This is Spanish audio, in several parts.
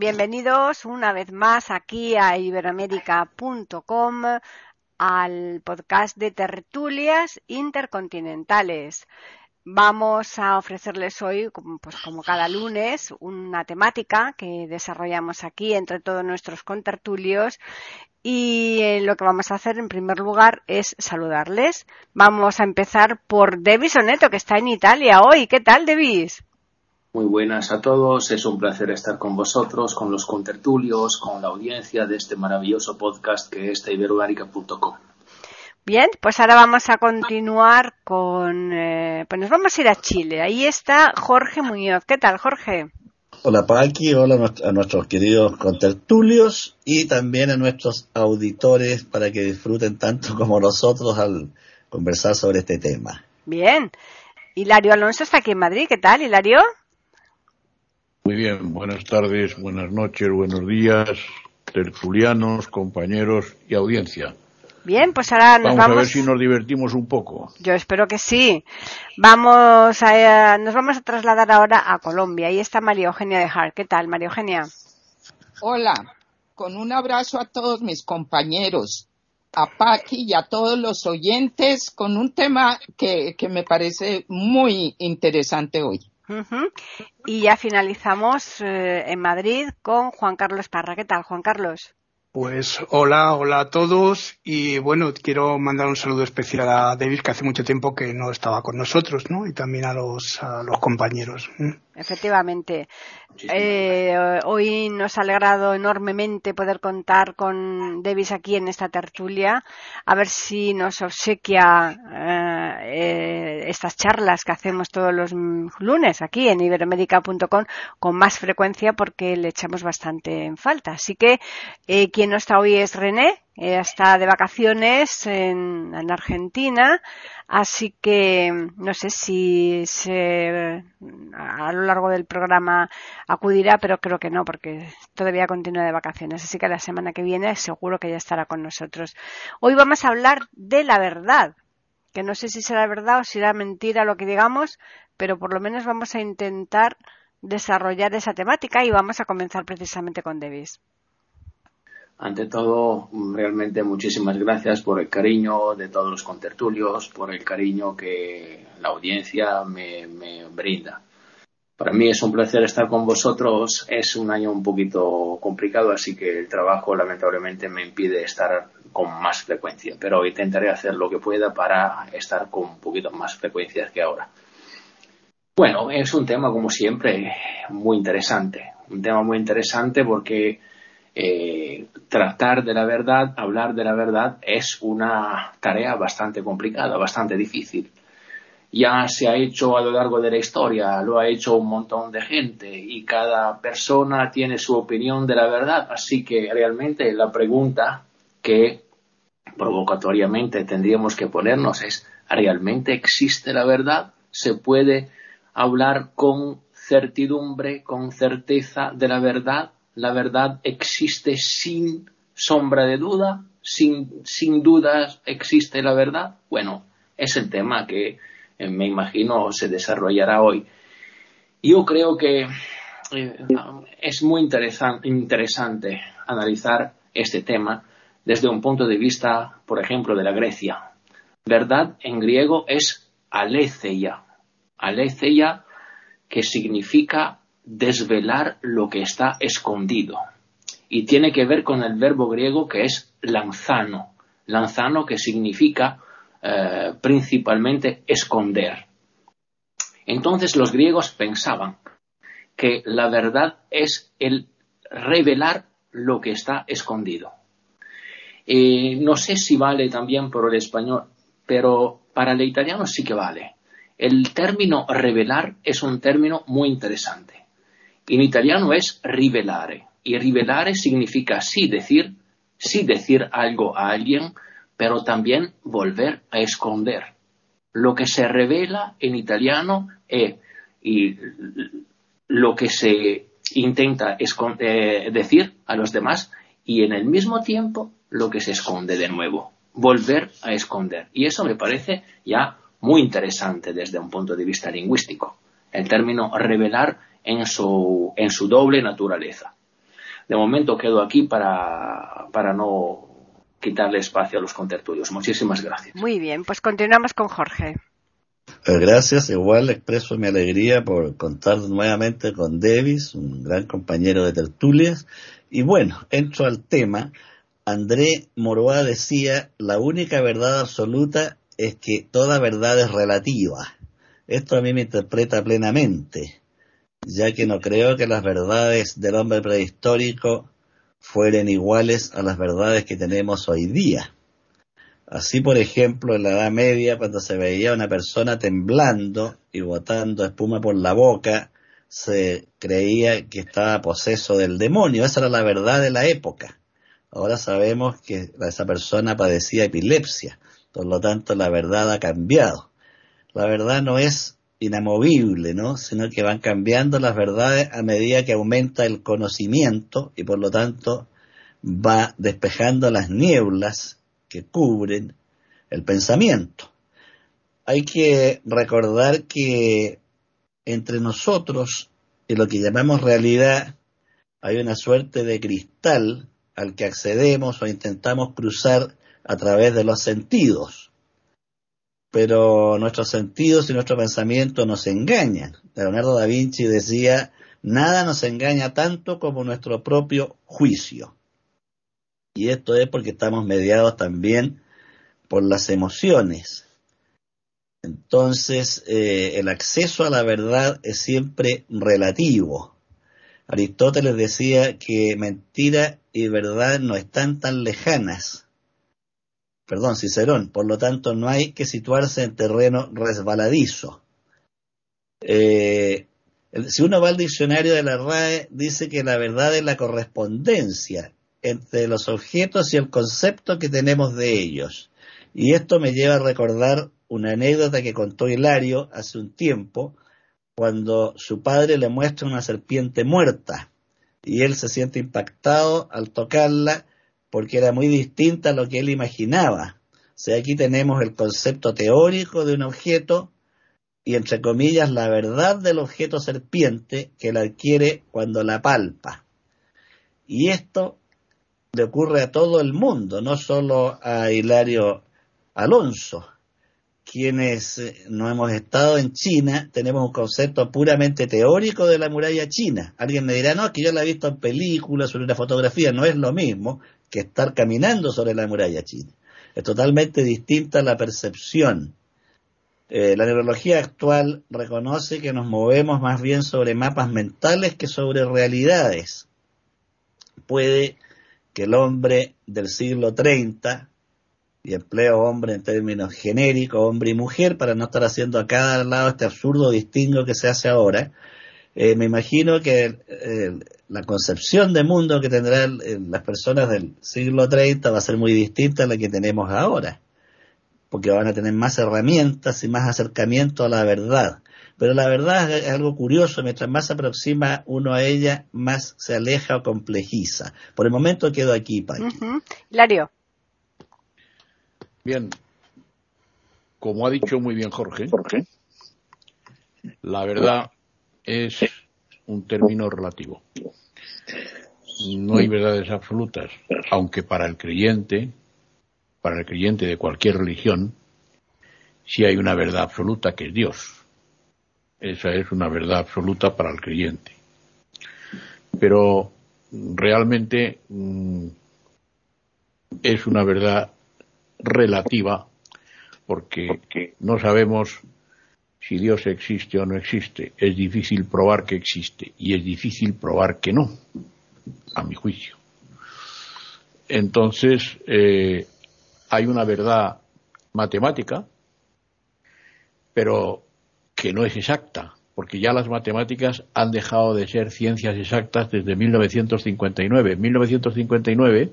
Bienvenidos una vez más aquí a iberoamérica.com al podcast de tertulias intercontinentales. Vamos a ofrecerles hoy, pues como cada lunes, una temática que desarrollamos aquí entre todos nuestros contertulios y eh, lo que vamos a hacer en primer lugar es saludarles. Vamos a empezar por Devis Oneto, que está en Italia hoy. ¿Qué tal, Devis? Muy buenas a todos, es un placer estar con vosotros, con los contertulios, con la audiencia de este maravilloso podcast que es iberoamérica.com. Bien, pues ahora vamos a continuar con, eh, pues nos vamos a ir a Chile. Ahí está Jorge Muñoz. ¿Qué tal, Jorge? Hola Paqui, hola a nuestros queridos contertulios y también a nuestros auditores para que disfruten tanto como nosotros al conversar sobre este tema. Bien. Hilario Alonso está aquí en Madrid. ¿Qué tal, Hilario? Muy bien, buenas tardes, buenas noches, buenos días, tertulianos, compañeros y audiencia. Bien, pues ahora nos vamos, vamos, a ver si nos divertimos un poco. Yo espero que sí. Vamos a, nos vamos a trasladar ahora a Colombia. Ahí está María Eugenia de Hart. ¿Qué tal, María Eugenia? Hola, con un abrazo a todos mis compañeros, a Paqui y a todos los oyentes, con un tema que, que me parece muy interesante hoy. Y ya finalizamos eh, en Madrid con Juan Carlos Parra. ¿Qué tal, Juan Carlos? Pues hola, hola a todos y bueno, quiero mandar un saludo especial a David que hace mucho tiempo que no estaba con nosotros, ¿no? Y también a los compañeros. Efectivamente. Eh, hoy nos ha alegrado enormemente poder contar con Davis aquí en esta tertulia. A ver si nos obsequia eh, eh, estas charlas que hacemos todos los lunes aquí en iberoamérica.com con más frecuencia porque le echamos bastante en falta. Así que eh, quien no está hoy es René, está de vacaciones en, en, Argentina, así que no sé si se, a lo largo del programa acudirá, pero creo que no, porque todavía continúa de vacaciones. Así que la semana que viene seguro que ya estará con nosotros. Hoy vamos a hablar de la verdad, que no sé si será verdad o será mentira lo que digamos, pero por lo menos vamos a intentar desarrollar esa temática y vamos a comenzar precisamente con Davis. Ante todo, realmente muchísimas gracias por el cariño de todos los contertulios, por el cariño que la audiencia me, me, brinda. Para mí es un placer estar con vosotros. Es un año un poquito complicado, así que el trabajo lamentablemente me impide estar con más frecuencia, pero intentaré hacer lo que pueda para estar con un poquito más frecuencias que ahora. Bueno, es un tema, como siempre, muy interesante. Un tema muy interesante porque eh, tratar de la verdad, hablar de la verdad, es una tarea bastante complicada, bastante difícil. Ya se ha hecho a lo largo de la historia, lo ha hecho un montón de gente y cada persona tiene su opinión de la verdad, así que realmente la pregunta que provocatoriamente tendríamos que ponernos es, ¿realmente existe la verdad? ¿Se puede hablar con certidumbre, con certeza de la verdad? La verdad existe sin sombra de duda, sin, sin dudas existe la verdad. Bueno, es el tema que eh, me imagino se desarrollará hoy. Yo creo que eh, es muy interesan, interesante analizar este tema desde un punto de vista, por ejemplo, de la Grecia. Verdad en griego es aletheia. Aletheia que significa desvelar lo que está escondido. Y tiene que ver con el verbo griego que es lanzano. Lanzano que significa eh, principalmente esconder. Entonces los griegos pensaban que la verdad es el revelar lo que está escondido. Eh, no sé si vale también por el español, pero para el italiano sí que vale. El término revelar es un término muy interesante. En italiano es rivelare y rivelare significa sí decir, sí decir algo a alguien, pero también volver a esconder. Lo que se revela en italiano es y lo que se intenta eh, decir a los demás y en el mismo tiempo lo que se esconde de nuevo, volver a esconder. Y eso me parece ya muy interesante desde un punto de vista lingüístico, el término revelar en su, en su doble naturaleza. De momento quedo aquí para, para no quitarle espacio a los contertulios. Muchísimas gracias. Muy bien, pues continuamos con Jorge. Eh, gracias, igual expreso mi alegría por contar nuevamente con Davis, un gran compañero de tertulias. Y bueno, entro al tema. André Moroa decía, la única verdad absoluta es que toda verdad es relativa. Esto a mí me interpreta plenamente, ya que no creo que las verdades del hombre prehistórico fueran iguales a las verdades que tenemos hoy día. Así, por ejemplo, en la Edad Media, cuando se veía una persona temblando y botando espuma por la boca, se creía que estaba poseso del demonio. Esa era la verdad de la época. Ahora sabemos que esa persona padecía epilepsia. Por lo tanto, la verdad ha cambiado. La verdad no es inamovible, ¿no? Sino que van cambiando las verdades a medida que aumenta el conocimiento y por lo tanto va despejando las nieblas que cubren el pensamiento. Hay que recordar que entre nosotros y lo que llamamos realidad hay una suerte de cristal al que accedemos o intentamos cruzar a través de los sentidos. Pero nuestros sentidos y nuestro pensamiento nos engañan. Leonardo da Vinci decía, nada nos engaña tanto como nuestro propio juicio. Y esto es porque estamos mediados también por las emociones. Entonces, eh, el acceso a la verdad es siempre relativo. Aristóteles decía que mentira y verdad no están tan lejanas. Perdón, Cicerón. Por lo tanto, no hay que situarse en terreno resbaladizo. Eh, si uno va al diccionario de la RAE, dice que la verdad es la correspondencia entre los objetos y el concepto que tenemos de ellos. Y esto me lleva a recordar una anécdota que contó Hilario hace un tiempo, cuando su padre le muestra una serpiente muerta y él se siente impactado al tocarla porque era muy distinta a lo que él imaginaba. O sea, aquí tenemos el concepto teórico de un objeto y, entre comillas, la verdad del objeto serpiente que la adquiere cuando la palpa. Y esto le ocurre a todo el mundo, no solo a Hilario Alonso. Quienes eh, no hemos estado en China tenemos un concepto puramente teórico de la muralla china. Alguien me dirá, no, es que yo la he visto en películas, sobre una fotografía, no es lo mismo que estar caminando sobre la muralla china. Es totalmente distinta la percepción. Eh, la neurología actual reconoce que nos movemos más bien sobre mapas mentales que sobre realidades. Puede que el hombre del siglo 30, y empleo hombre en términos genéricos, hombre y mujer, para no estar haciendo a cada lado este absurdo distingo que se hace ahora, eh, me imagino que la concepción de mundo que tendrán las personas del siglo 30 va a ser muy distinta a la que tenemos ahora, porque van a tener más herramientas y más acercamiento a la verdad. Pero la verdad es algo curioso, mientras más se aproxima uno a ella, más se aleja o complejiza. Por el momento quedo aquí, Paqui. Hilario. Bien, como ha dicho muy bien Jorge, Jorge, la verdad es un término relativo. No hay verdades absolutas, aunque para el creyente, para el creyente de cualquier religión, sí hay una verdad absoluta que es Dios. Esa es una verdad absoluta para el creyente. Pero realmente mm, es una verdad relativa porque no sabemos si Dios existe o no existe. Es difícil probar que existe y es difícil probar que no, a mi juicio. Entonces, eh, hay una verdad matemática, pero que no es exacta, porque ya las matemáticas han dejado de ser ciencias exactas desde 1959. En 1959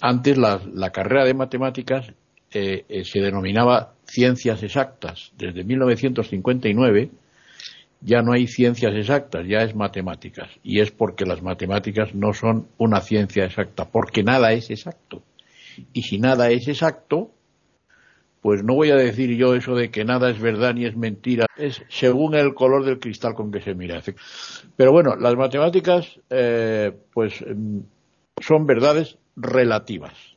Antes la, carrera de matemáticas eh, eh, se denominaba ciencias exactas. Desde 1959 ya no hay ciencias exactas, ya es matemáticas. Y es porque las matemáticas no son una ciencia exacta, porque nada es exacto. Y si nada es exacto, pues no voy a decir yo eso de que nada es verdad ni es mentira, es según el color del cristal con que se mira. Pero bueno, las matemáticas eh, pues mm, son verdades relativas.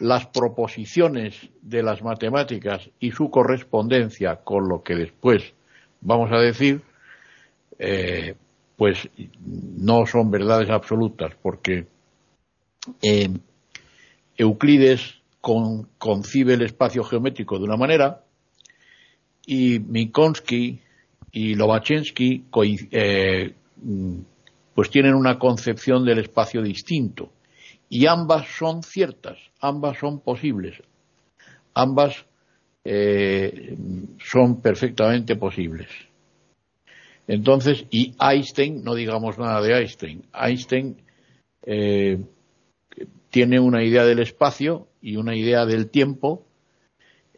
Las proposiciones de las matemáticas y su correspondencia con lo que después vamos a decir, eh, pues no son verdades absolutas, porque eh, Euclides concibe el espacio geométrico de una manera y Minkowski y Lobachensky eh, pues tienen una concepción del espacio distinto y ambas son ciertas, ambas son posibles, ambas eh, son perfectamente posibles. Entonces, y Einstein, no digamos nada de Einstein, Einstein eh, tiene una idea del espacio y una idea del tiempo.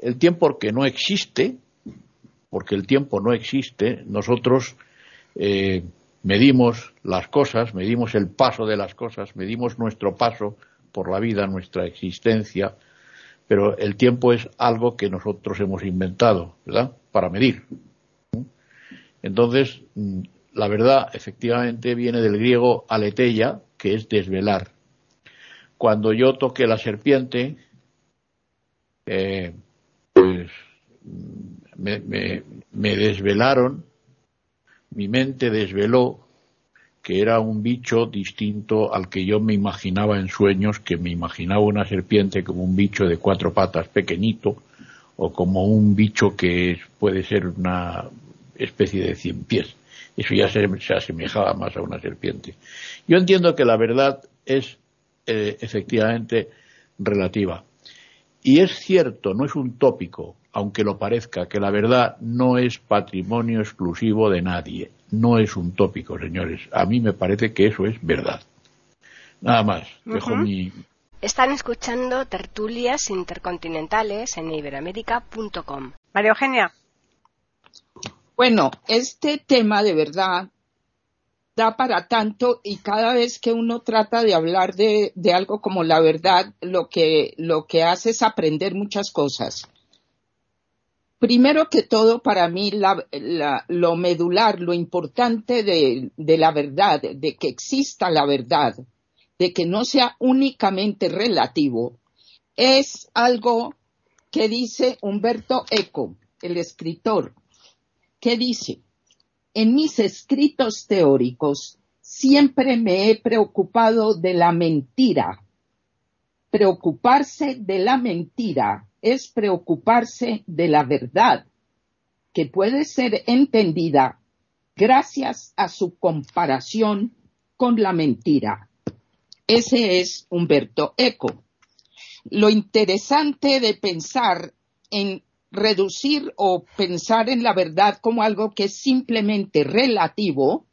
El tiempo que no existe, porque el tiempo no existe, nosotros eh, medimos las cosas, medimos el paso de las cosas, medimos nuestro paso por la vida, nuestra existencia, pero el tiempo es algo que nosotros hemos inventado, ¿verdad? Para medir. Entonces, mm, la verdad efectivamente viene del griego aleteia, que es desvelar cuando yo toqué la serpiente, eh, pues me, desvelaron, mi mente desveló que era un bicho distinto al que yo me imaginaba en sueños, que me imaginaba una serpiente como un bicho de cuatro patas pequeñito, o como un bicho que puede ser una especie de cien pies. Eso ya se, se asemejaba más a una serpiente. Yo entiendo que la verdad es eh, efectivamente relativa. Y es cierto, no es un tópico, aunque lo parezca, que la verdad no es patrimonio exclusivo de nadie. No es un tópico, señores. A mí me parece que eso es verdad. Nada más. Dejo mi. Están escuchando tertulias intercontinentales en iberamérica.com. María Eugenia. Bueno, este tema de verdad da para tanto y cada vez que uno trata de hablar de, algo como la verdad, lo que, lo que hace es aprender muchas cosas. Primero que todo, para mí, lo medular, lo importante de, de la verdad, de que exista la verdad, de que no sea únicamente relativo, es algo que dice Humberto Eco, el escritor, que dice, en mis escritos teóricos siempre me he preocupado de la mentira. Preocuparse de la mentira es preocuparse de la verdad, que puede ser entendida gracias a su comparación con la mentira. Ese es Humberto Eco. Lo interesante de pensar en reducir o pensar en la verdad como algo que es simplemente relativo,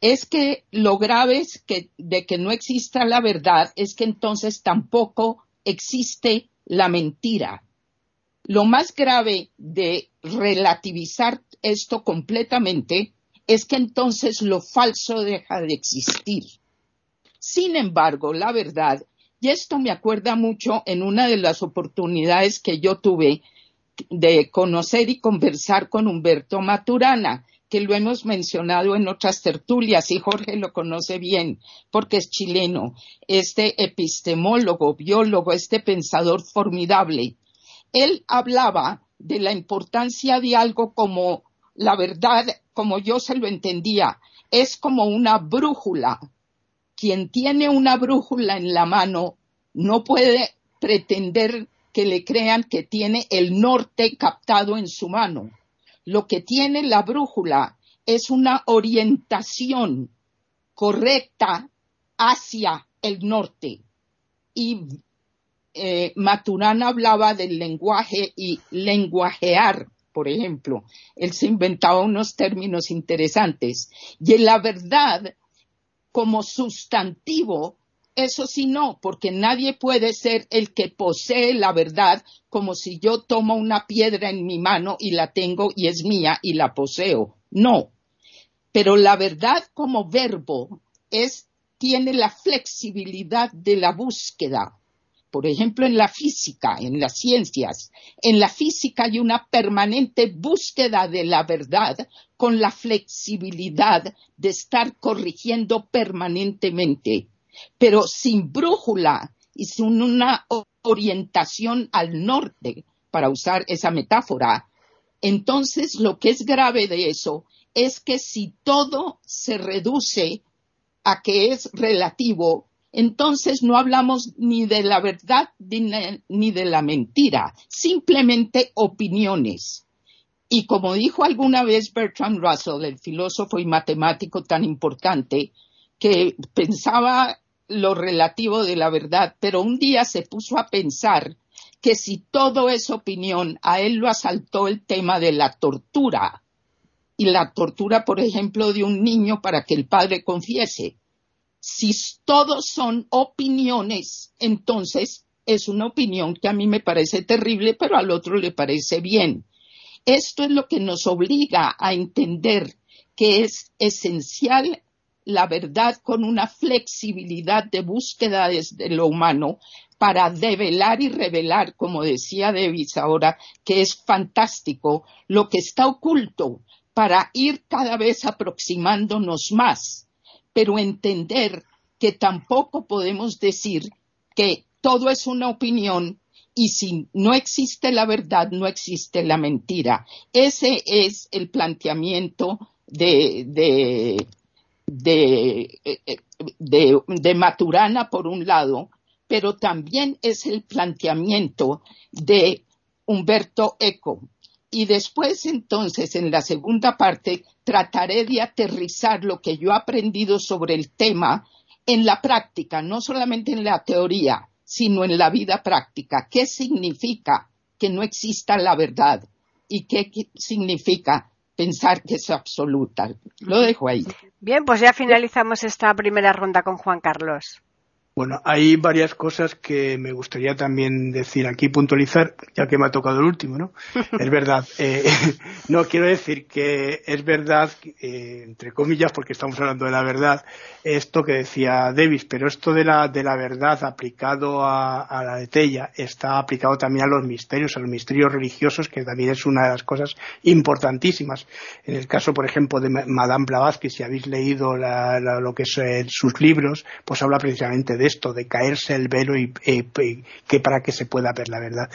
es que lo grave que, de que no exista la verdad es que entonces tampoco existe la mentira. Lo más grave de relativizar esto completamente es que entonces lo falso deja de existir. Sin embargo, la verdad, y esto me acuerda mucho en una de las oportunidades que yo tuve de conocer y conversar con Humberto Maturana, que lo hemos mencionado en otras tertulias y Jorge lo conoce bien porque es chileno, este epistemólogo, biólogo, este pensador formidable. Él hablaba de la importancia de algo como la verdad, como yo se lo entendía, es como una brújula. Quien tiene una brújula en la mano no puede pretender que le crean que tiene el norte captado en su mano. Lo que tiene la brújula es una orientación correcta hacia el norte. Y eh, Maturana hablaba del lenguaje y lenguajear, por ejemplo. Él se inventaba unos términos interesantes. Y en la verdad, como sustantivo, eso sí no, porque nadie puede ser el que posee la verdad como si yo tomo una piedra en mi mano y la tengo y es mía y la poseo. No. Pero la verdad como verbo es, tiene la flexibilidad de la búsqueda. Por ejemplo, en la física, en las ciencias. En la física hay una permanente búsqueda de la verdad con la flexibilidad de estar corrigiendo permanentemente pero sin brújula y sin una orientación al norte, para usar esa metáfora, entonces lo que es grave de eso es que si todo se reduce a que es relativo, entonces no hablamos ni de la verdad ni de la mentira, simplemente opiniones. Y como dijo alguna vez Bertrand Russell, el filósofo y matemático tan importante, que pensaba lo relativo de la verdad, pero un día se puso a pensar que si todo es opinión, a él lo asaltó el tema de la tortura. Y la tortura, por ejemplo, de un niño para que el padre confiese. Si todos son opiniones, entonces es una opinión que a mí me parece terrible, pero al otro le parece bien. Esto es lo que nos obliga a entender que es esencial la verdad con una flexibilidad de búsqueda desde lo humano para develar y revelar, como decía Davis ahora, que es fantástico, lo que está oculto para ir cada vez aproximándonos más, pero entender que tampoco podemos decir que todo es una opinión y si no existe la verdad, no existe la mentira. Ese es el planteamiento de, de de, eh, de, de Maturana, por un lado, pero también es el planteamiento de Humberto Eco. Y después, entonces, en la segunda parte, trataré de aterrizar lo que yo he aprendido sobre el tema en la práctica, no solamente en la teoría, sino en la vida práctica. ¿Qué significa que no exista la verdad? ¿Y qué significa pensar que es absoluta. Lo dejo ahí. Bien, pues ya finalizamos esta primera ronda con Juan Carlos. Bueno, hay varias cosas que me gustaría también decir aquí, puntualizar, ya que me ha tocado el último, ¿no? es verdad. Eh, no, quiero decir que es verdad, eh, entre comillas, porque estamos hablando de la verdad, esto que decía Davis, pero esto de la, de la verdad aplicado a, a la de Tella está aplicado también a los misterios, a los misterios religiosos, que también es una de las cosas importantísimas. En el caso, por ejemplo, de Madame Blavatsky, si habéis leído la, lo que son eh, sus libros, pues habla precisamente de esto, de caerse el velo y, que para que se pueda ver la verdad.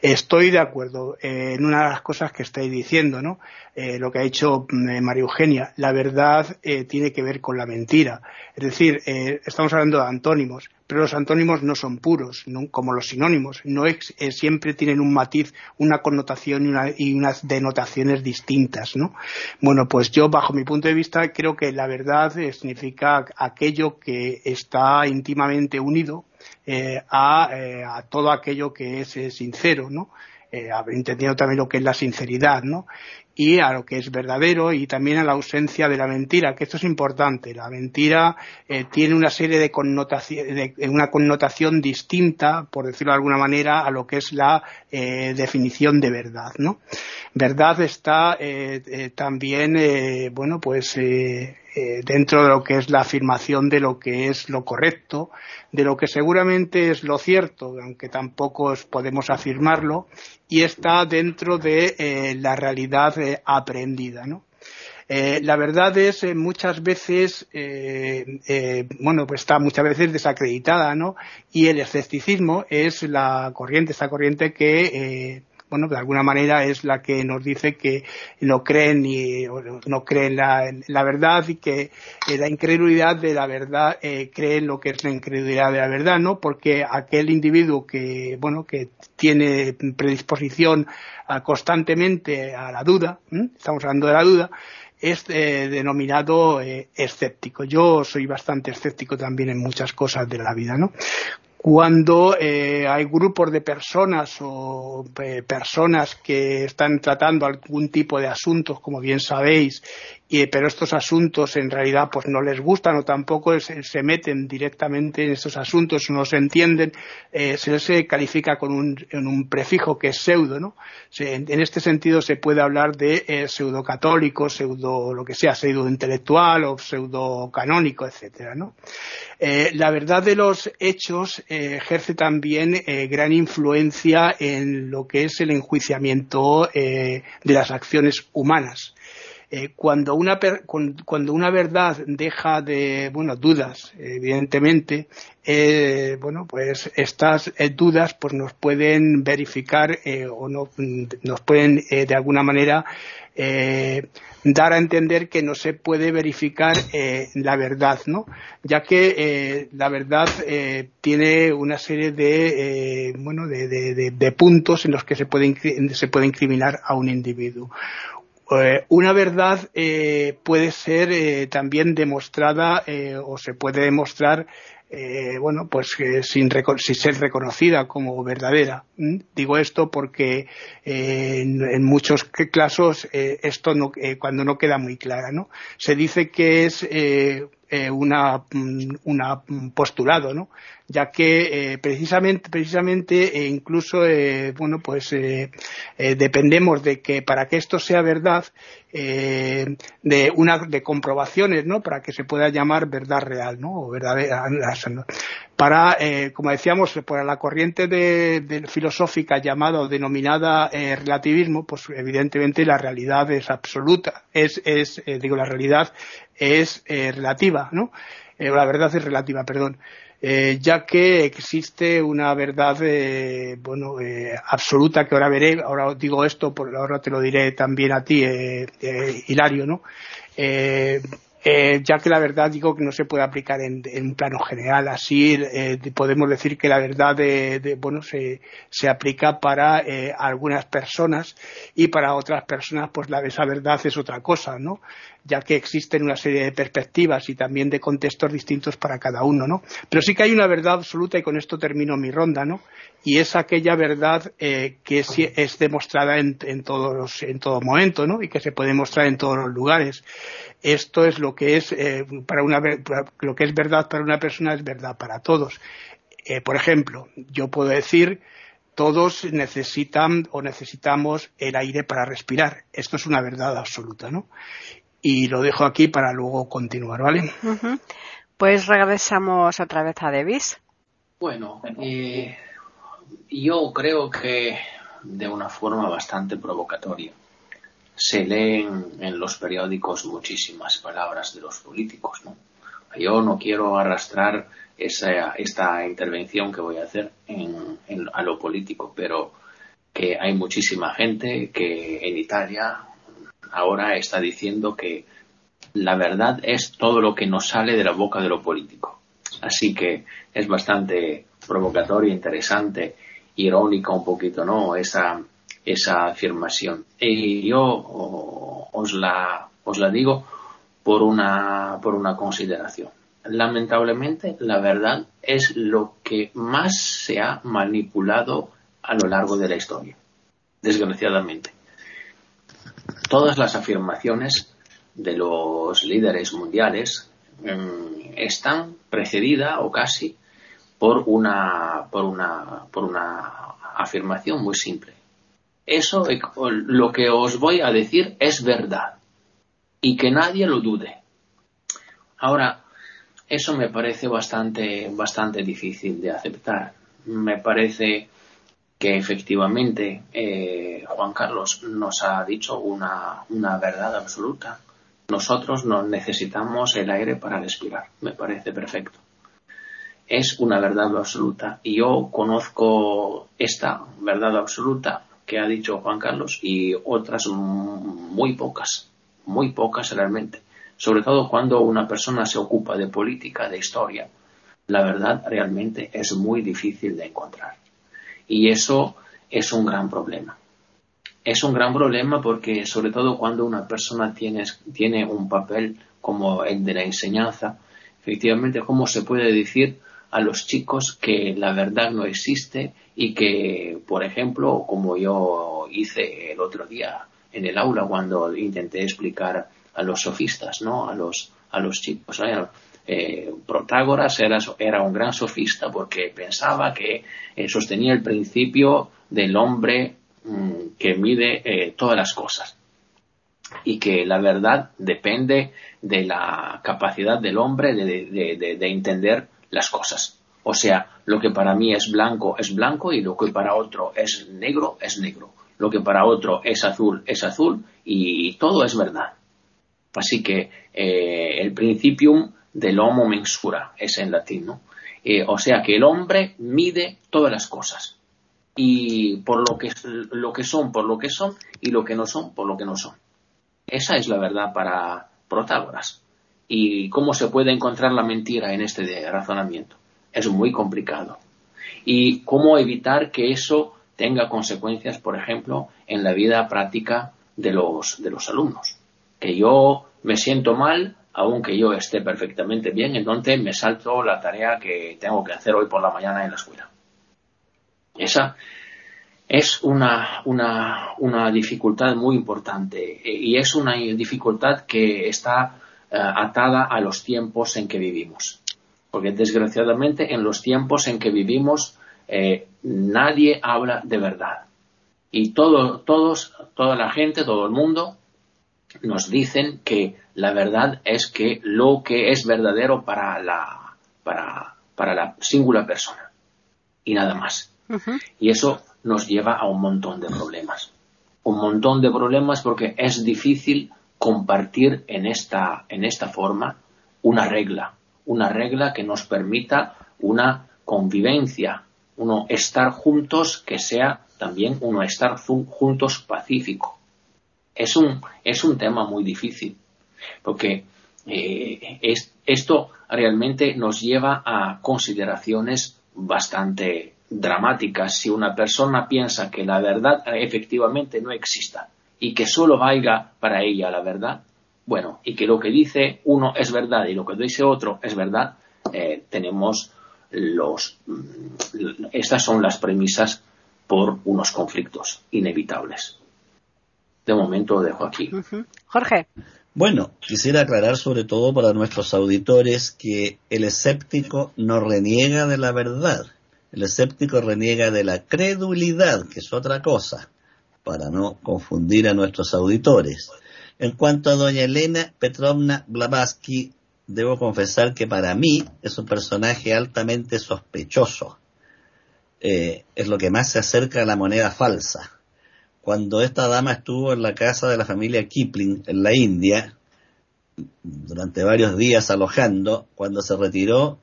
Estoy de acuerdo eh, en una de las cosas que estáis diciendo, ¿no? Eh, lo que ha hecho mm, María Eugenia. La verdad eh, tiene que ver con la mentira. Es decir, estamos hablando de antónimos, pero los antónimos no son puros, como los sinónimos. No siempre tienen un matiz, una connotación y, unas denotaciones distintas, ¿no? Bueno, pues yo, bajo mi punto de vista, creo que la verdad significa aquello que está íntimamente unido a, todo aquello que es sincero, ¿no? eh, entendiendo también lo que es la sinceridad, ¿no? Y a lo que es verdadero y también a la ausencia de la mentira, que esto es importante. La mentira eh, tiene una serie de connotaciones, una connotación distinta, por decirlo de alguna manera, a lo que es la eh, definición de verdad, ¿no? Verdad está eh, eh también, eh, bueno, pues eh, dentro de lo que es la afirmación de lo que es lo correcto, de lo que seguramente es lo cierto, aunque tampoco podemos afirmarlo, y está dentro de eh, la realidad eh, aprendida, ¿no? Eh, la verdad es muchas veces, bueno, pues está muchas veces desacreditada, ¿no? Y el escepticismo es la corriente, esta corriente que bueno, de alguna manera es la que nos dice que no creen y no creen la, la verdad y que eh, la incredulidad de la verdad eh, creen lo que es la incredulidad de la verdad, ¿no? Porque aquel individuo que, bueno, que tiene predisposición constantemente a la duda, estamos hablando de la duda, es eh, denominado escéptico. Yo soy bastante escéptico también en muchas cosas de la vida, ¿no? Cuando eh, hay grupos de personas o eh, personas que están tratando algún tipo de asuntos, como bien sabéis, pero estos asuntos en realidad pues no les gustan o tampoco se, meten directamente en estos asuntos, no se entienden, eh, se les califica con un, prefijo que es pseudo, ¿no? en, este sentido se puede hablar de eh, pseudo católico, pseudo lo que sea, pseudo intelectual o pseudo canónico, etcétera, ¿no? Eh, la verdad de los hechos ejerce también gran influencia en lo que es el enjuiciamiento de las acciones humanas. Eh, cuando, una cuando una verdad deja de, bueno, dudas, evidentemente, eh, bueno, pues estas eh, dudas pues nos pueden verificar o no, nos pueden de alguna manera dar a entender que no se puede verificar la verdad, ¿no? Ya que la verdad tiene una serie de, bueno, de, de, de, puntos en los que se puede, se puede incriminar a un individuo. Eh, una verdad eh, puede ser eh, también demostrada o se puede demostrar bueno, pues sin, ser reconocida como verdadera. Digo esto porque en, muchos casos esto no, cuando no queda muy clara, ¿no? Se dice que es una, una postulado, ¿no? Ya que eh, precisamente, precisamente e incluso, eh, bueno, pues eh, dependemos de que para que esto sea verdad, de una de comprobaciones, ¿no? Para que se pueda llamar verdad real, ¿no? O verdad para, como decíamos, para la corriente de, filosófica llamada o denominada relativismo, pues evidentemente la realidad es absoluta, es, es digo, la realidad es relativa, ¿no? la verdad es relativa, perdón. Eh, ya que existe una verdad eh, bueno eh, absoluta que ahora veré ahora digo esto por ahora te lo diré también a ti Hilario no ya que la verdad digo que no se puede aplicar en, un plano general así podemos decir que la verdad de, bueno se, se aplica para algunas personas y para otras personas pues la esa verdad es otra cosa no ya que existen una serie de perspectivas y también de contextos distintos para cada uno, ¿no? Pero sí que hay una verdad absoluta y con esto termino mi ronda, ¿no? Y es aquella verdad eh, que es, demostrada en, todos en todo momento, ¿no? Y que se puede mostrar en todos los lugares. Esto es lo que es eh, para una lo que es verdad para una persona es verdad para todos. Eh, por ejemplo, yo puedo decir todos necesitan o necesitamos el aire para respirar. Esto es una verdad absoluta, ¿no? Y lo dejo aquí para luego continuar, ¿vale? Pues regresamos otra vez a Davis. Bueno, eh, yo creo que de una forma bastante provocatoria se leen en los periódicos muchísimas palabras de los políticos, ¿no? Yo no quiero arrastrar esa, esta intervención que voy a hacer a lo político, pero que hay muchísima gente que en Italia ahora está diciendo que la verdad es todo lo que nos sale de la boca de lo político. Así que es bastante provocatorio, interesante, irónica un poquito, ¿no? Esa, esa afirmación. Y yo os la, os la digo por una, por una consideración. Lamentablemente, la verdad es lo que más se ha manipulado a lo largo de la historia. Desgraciadamente todas las afirmaciones de los líderes mundiales mm, están precedidas o casi por una, por una, por una afirmación muy simple. Eso, lo que os voy a decir es verdad y que nadie lo dude. Ahora, eso me parece bastante, bastante difícil de aceptar. Me parece que efectivamente eh, Juan Carlos nos ha dicho una, verdad absoluta. Nosotros no necesitamos el aire para respirar. Me parece perfecto. Es una verdad absoluta. Y yo conozco esta verdad absoluta que ha dicho Juan Carlos y otras muy pocas, muy pocas realmente. Sobre todo cuando una persona se ocupa de política, de historia, la verdad realmente es muy difícil de encontrar. Y eso es un gran problema. Es un gran problema porque, sobre todo cuando una persona tiene, tiene un papel como el de la enseñanza, efectivamente, ¿cómo se puede decir a los chicos que la verdad no existe y que, por ejemplo, como yo hice el otro día en el aula cuando intenté explicar a los sofistas, ¿no? A los, a los chicos. Eh, Protágoras era, un gran sofista porque pensaba que eh, sostenía el principio del hombre mm, que mide eh, todas las cosas y que la verdad depende de la capacidad del hombre de, de, entender las cosas. O sea, lo que para mí es blanco es blanco y lo que para otro es negro es negro. Lo que para otro es azul es azul y todo es verdad. Así que el principium del homo mensura es en latín. Eh, o sea que el hombre mide todas las cosas y por lo que, lo que son por lo que son y lo que no son por lo que no son. Esa es la verdad para Protágoras. ¿Y cómo se puede encontrar la mentira en este razonamiento? Es muy complicado. ¿Y cómo evitar que eso tenga consecuencias, por ejemplo, en la vida práctica de los, de los alumnos? Que yo me siento mal, aunque yo esté perfectamente bien, entonces me salto la tarea que tengo que hacer hoy por la mañana en la escuela. Esa es una, una, una dificultad muy importante y es una dificultad que está eh, atada a los tiempos en que vivimos. Porque desgraciadamente en los tiempos en que vivimos eh, nadie habla de verdad. Y todo, todos, toda la gente, todo el mundo nos dicen que la verdad es que lo que es verdadero para la, para, para la singular persona. Y nada más. Y eso nos lleva a un montón de problemas. Un montón de problemas porque es difícil compartir en esta, en esta forma una regla, una regla que nos permita una convivencia, uno estar juntos que sea también uno estar juntos pacífico. Es un, es un tema muy difícil, porque eh, esto realmente nos lleva a consideraciones bastante dramáticas si una persona piensa que la verdad efectivamente no exista y que solo valga para ella la verdad, bueno, y que lo que dice uno es verdad y lo que dice otro es verdad, eh, tenemos los. Mm, estas son las premisas por unos conflictos inevitables. De momento dejo aquí. Jorge. Bueno, quisiera aclarar sobre todo para nuestros auditores que el escéptico no reniega de la verdad el escéptico reniega de la credulidad, que es otra cosa, para no confundir a nuestros auditores. En cuanto a doña Elena Petrovna Blavatsky, debo confesar que para mí es un personaje altamente sospechoso. Eh, es lo que más se acerca a la moneda falsa. Cuando esta dama estuvo en la casa de la familia Kipling en la India, durante varios días alojando, cuando se retiró,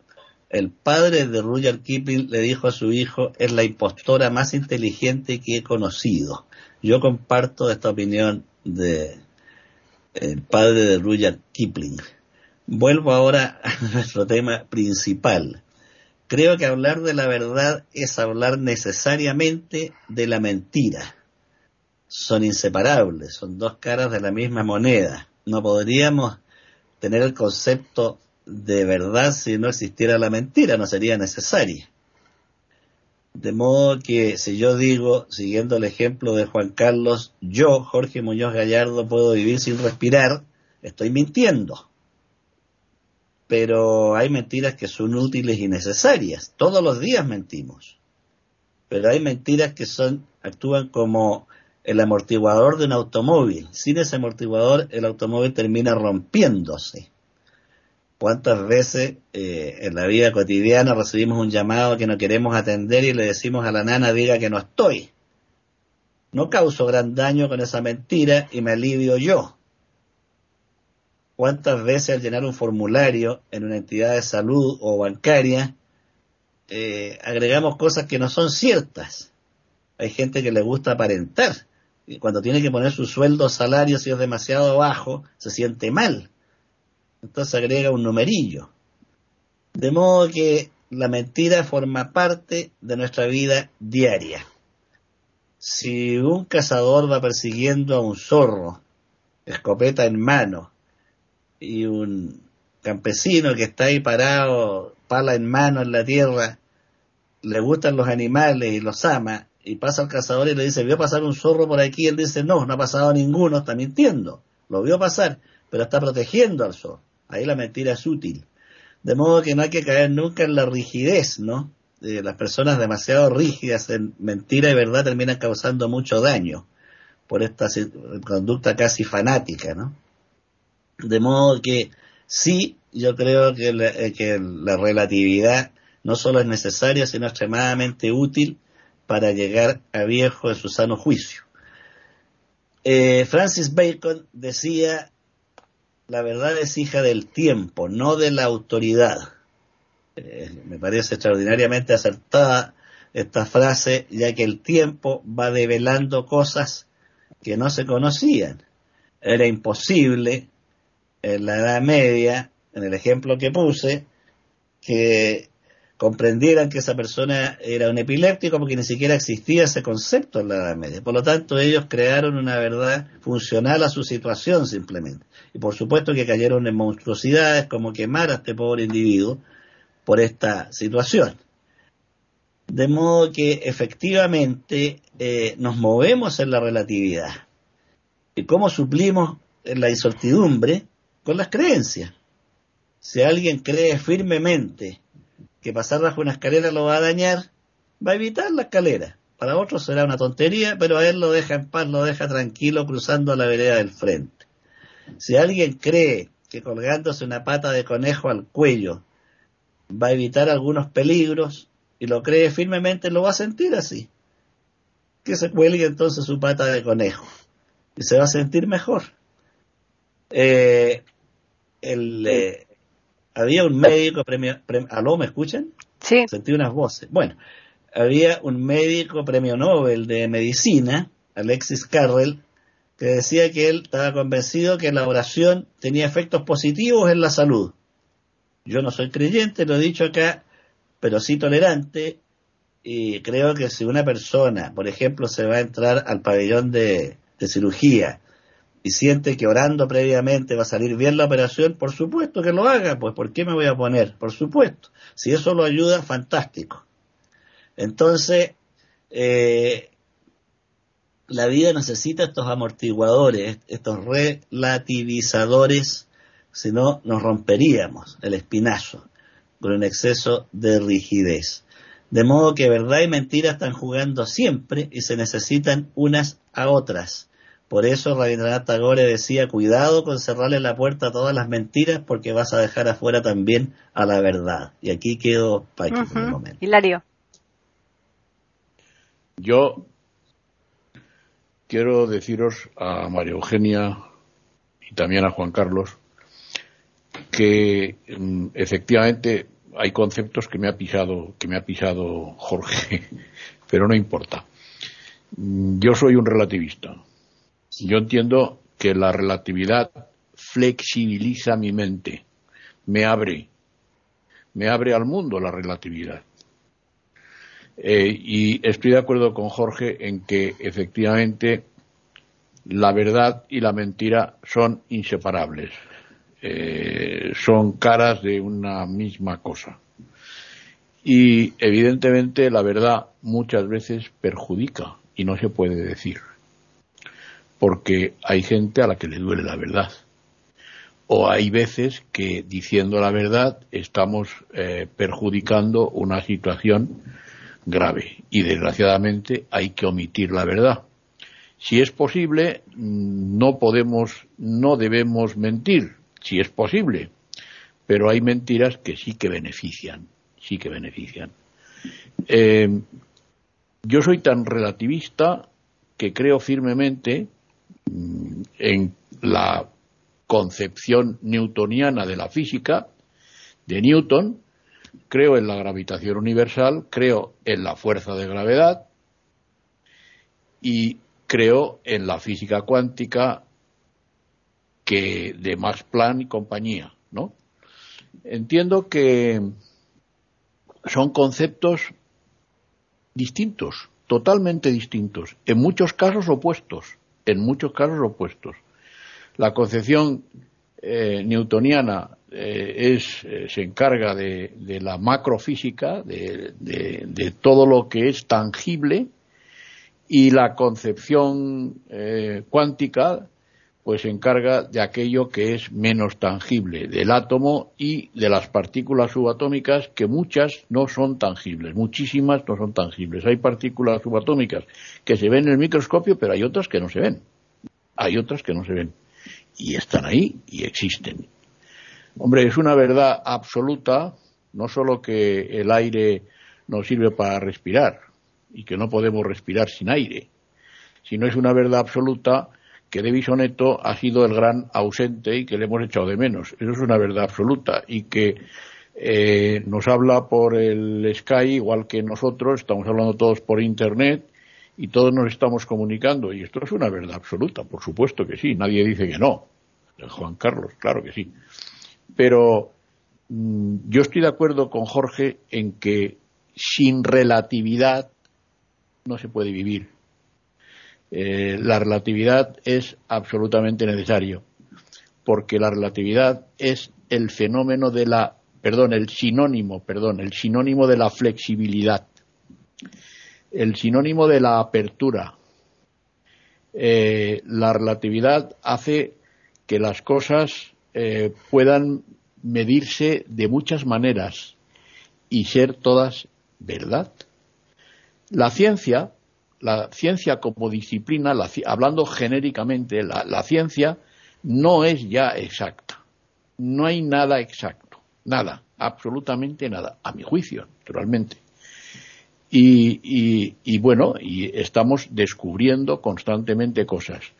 el padre de Rudyard Kipling le dijo a su hijo, es la impostora más inteligente que he conocido. Yo comparto esta opinión de el padre de Rudyard Kipling. Vuelvo ahora a nuestro tema principal. Creo que hablar de la verdad es hablar necesariamente de la mentira. Son inseparables, son dos caras de la misma moneda. No podríamos tener el concepto de verdad si no existiera la mentira, no sería necesaria. De modo que si yo digo, siguiendo el ejemplo de Juan Carlos, yo, Jorge Muñoz Gallardo, puedo vivir sin respirar, estoy mintiendo. Pero hay mentiras que son útiles y necesarias. Todos los días mentimos. Pero hay mentiras que son, actúan como el amortiguador de un automóvil. Sin ese amortiguador el automóvil termina rompiéndose. ¿Cuántas veces eh, en la vida cotidiana recibimos un llamado que no queremos atender y le decimos a la nana diga que no estoy? No causo gran daño con esa mentira y me alivio yo. ¿Cuántas veces al llenar un formulario en una entidad de salud o bancaria eh, agregamos cosas que no son ciertas? Hay gente que le gusta aparentar cuando tiene que poner su sueldo o salario si es demasiado bajo se siente mal entonces agrega un numerillo. De modo que la mentira forma parte de nuestra vida diaria. Si un cazador va persiguiendo a un zorro, escopeta en mano, y un campesino que está ahí parado pala en mano en la tierra, le gustan los animales y los ama, y pasa al cazador y le dice, vio pasar un zorro por aquí, él dice, no, no ha pasado ninguno, está mintiendo, lo vio pasar, pero está protegiendo al zorro. Ahí la mentira es útil. De modo que no hay que caer nunca en la rigidez, ¿no? las personas demasiado rígidas en mentira y verdad terminan causando mucho daño por esta conducta casi fanática, ¿no? De modo que sí, yo creo que la, eh, que la relatividad no solo es necesaria, sino extremadamente útil para llegar a viejo en su sano juicio. Eh, Francis Bacon decía, la verdad es hija del tiempo, no de la autoridad. Eh, me parece extraordinariamente acertada esta frase, ya que el tiempo va develando cosas que no se conocían. Era imposible en la Edad Media, en el ejemplo que puse, que comprendieran que esa persona era un epiléptico porque ni siquiera existía ese concepto en la Edad Media. Por lo tanto, ellos crearon una verdad funcional a su situación simplemente. Y por supuesto que cayeron en monstruosidades como quemar a este pobre individuo por esta situación. De modo que efectivamente eh, nos movemos en la relatividad. ¿Y cómo suplimos la incertidumbre? Con las creencias. Si alguien cree firmemente que pasar bajo una escalera lo va a dañar, va a evitar la escalera. Para otros será una tontería, pero a él lo deja en paz, lo deja tranquilo cruzando la vereda del frente. Si alguien cree que colgándose una pata de conejo al cuello va a evitar algunos peligros y lo cree firmemente, lo va a sentir así. Que se cuelgue entonces su pata de conejo y se va a sentir mejor. Eh, el, eh, había un médico premio, ¿aló, me escuchan? Sí. Sentí unas voces. Bueno, había un médico premio Nobel de medicina, Alexis Carrel, que decía que él estaba convencido que la oración tenía efectos positivos en la salud. Yo no soy creyente, lo he dicho acá, pero sí tolerante, y creo que si una persona, por ejemplo, se va a entrar al pabellón de cirugía y siente que orando previamente va a salir bien la operación, por supuesto que lo haga, pues ¿por qué me voy a poner? Por supuesto. Si eso lo ayuda, fantástico. Entonces, eh, la vida necesita estos amortiguadores, estos relativizadores, si no nos romperíamos el espinazo con un exceso de rigidez. De modo que verdad y mentira están jugando siempre y se necesitan unas a otras por eso Rabindranath Tagore decía, cuidado con cerrarle la puerta a todas las mentiras porque vas a dejar afuera también a la verdad. Y aquí quedo para uh un momento. Hilario. Yo quiero deciros a María Eugenia y también a Juan Carlos que mm, efectivamente hay conceptos que me ha pisado que me ha pisado Jorge, pero no importa. Mm, yo soy un relativista yo entiendo que la relatividad flexibiliza mi mente, me abre, me abre al mundo la relatividad. Eh, y estoy de acuerdo con Jorge en que efectivamente la verdad y la mentira son inseparables, eh, son caras de una misma cosa. Y evidentemente la verdad muchas veces perjudica y no se puede decir porque hay gente a la que le duele la verdad. O hay veces que diciendo la verdad estamos eh, perjudicando una situación grave y desgraciadamente hay que omitir la verdad. Si es posible, no podemos, no debemos mentir, si es posible, pero hay mentiras que sí que benefician, sí que benefician. Eh, yo soy tan relativista que creo firmemente en la concepción newtoniana de la física de Newton, creo en la gravitación universal, creo en la fuerza de gravedad y creo en la física cuántica que de Max Planck y compañía, ¿no? Entiendo que son conceptos distintos, totalmente distintos, en muchos casos opuestos en muchos casos opuestos. La concepción eh, newtoniana eh, es, eh, se encarga de, la macrofísica, de, de, todo lo que es tangible, y la concepción eh, cuántica pues se encarga de aquello que es menos tangible, del átomo y de las partículas subatómicas, que muchas no son tangibles, muchísimas no son tangibles. Hay partículas subatómicas que se ven en el microscopio, pero hay otras que no se ven. Hay otras que no se ven. Y están ahí y existen. Hombre, es una verdad absoluta, no solo que el aire nos sirve para respirar y que no podemos respirar sin aire, sino es una verdad absoluta que De Bisoneto ha sido el gran ausente y que le hemos echado de menos. Eso es una verdad absoluta y que eh, nos habla por el Sky igual que nosotros, estamos hablando todos por Internet y todos nos estamos comunicando y esto es una verdad absoluta, por supuesto que sí, nadie dice que no. Juan Carlos, claro que sí. Pero mm, yo estoy de acuerdo con Jorge en que sin relatividad no se puede vivir eh, la relatividad es absolutamente necesario, porque la relatividad es el fenómeno de la, perdón, el sinónimo, perdón, el sinónimo de la flexibilidad, el sinónimo de la apertura. Eh, la relatividad hace que las cosas eh, puedan medirse de muchas maneras y ser todas verdad. La ciencia la ciencia como disciplina, hablando genéricamente, la, ciencia no es ya exacta. No hay nada exacto. Nada. Absolutamente nada. A mi juicio, naturalmente. Y, y, bueno, y estamos descubriendo constantemente cosas.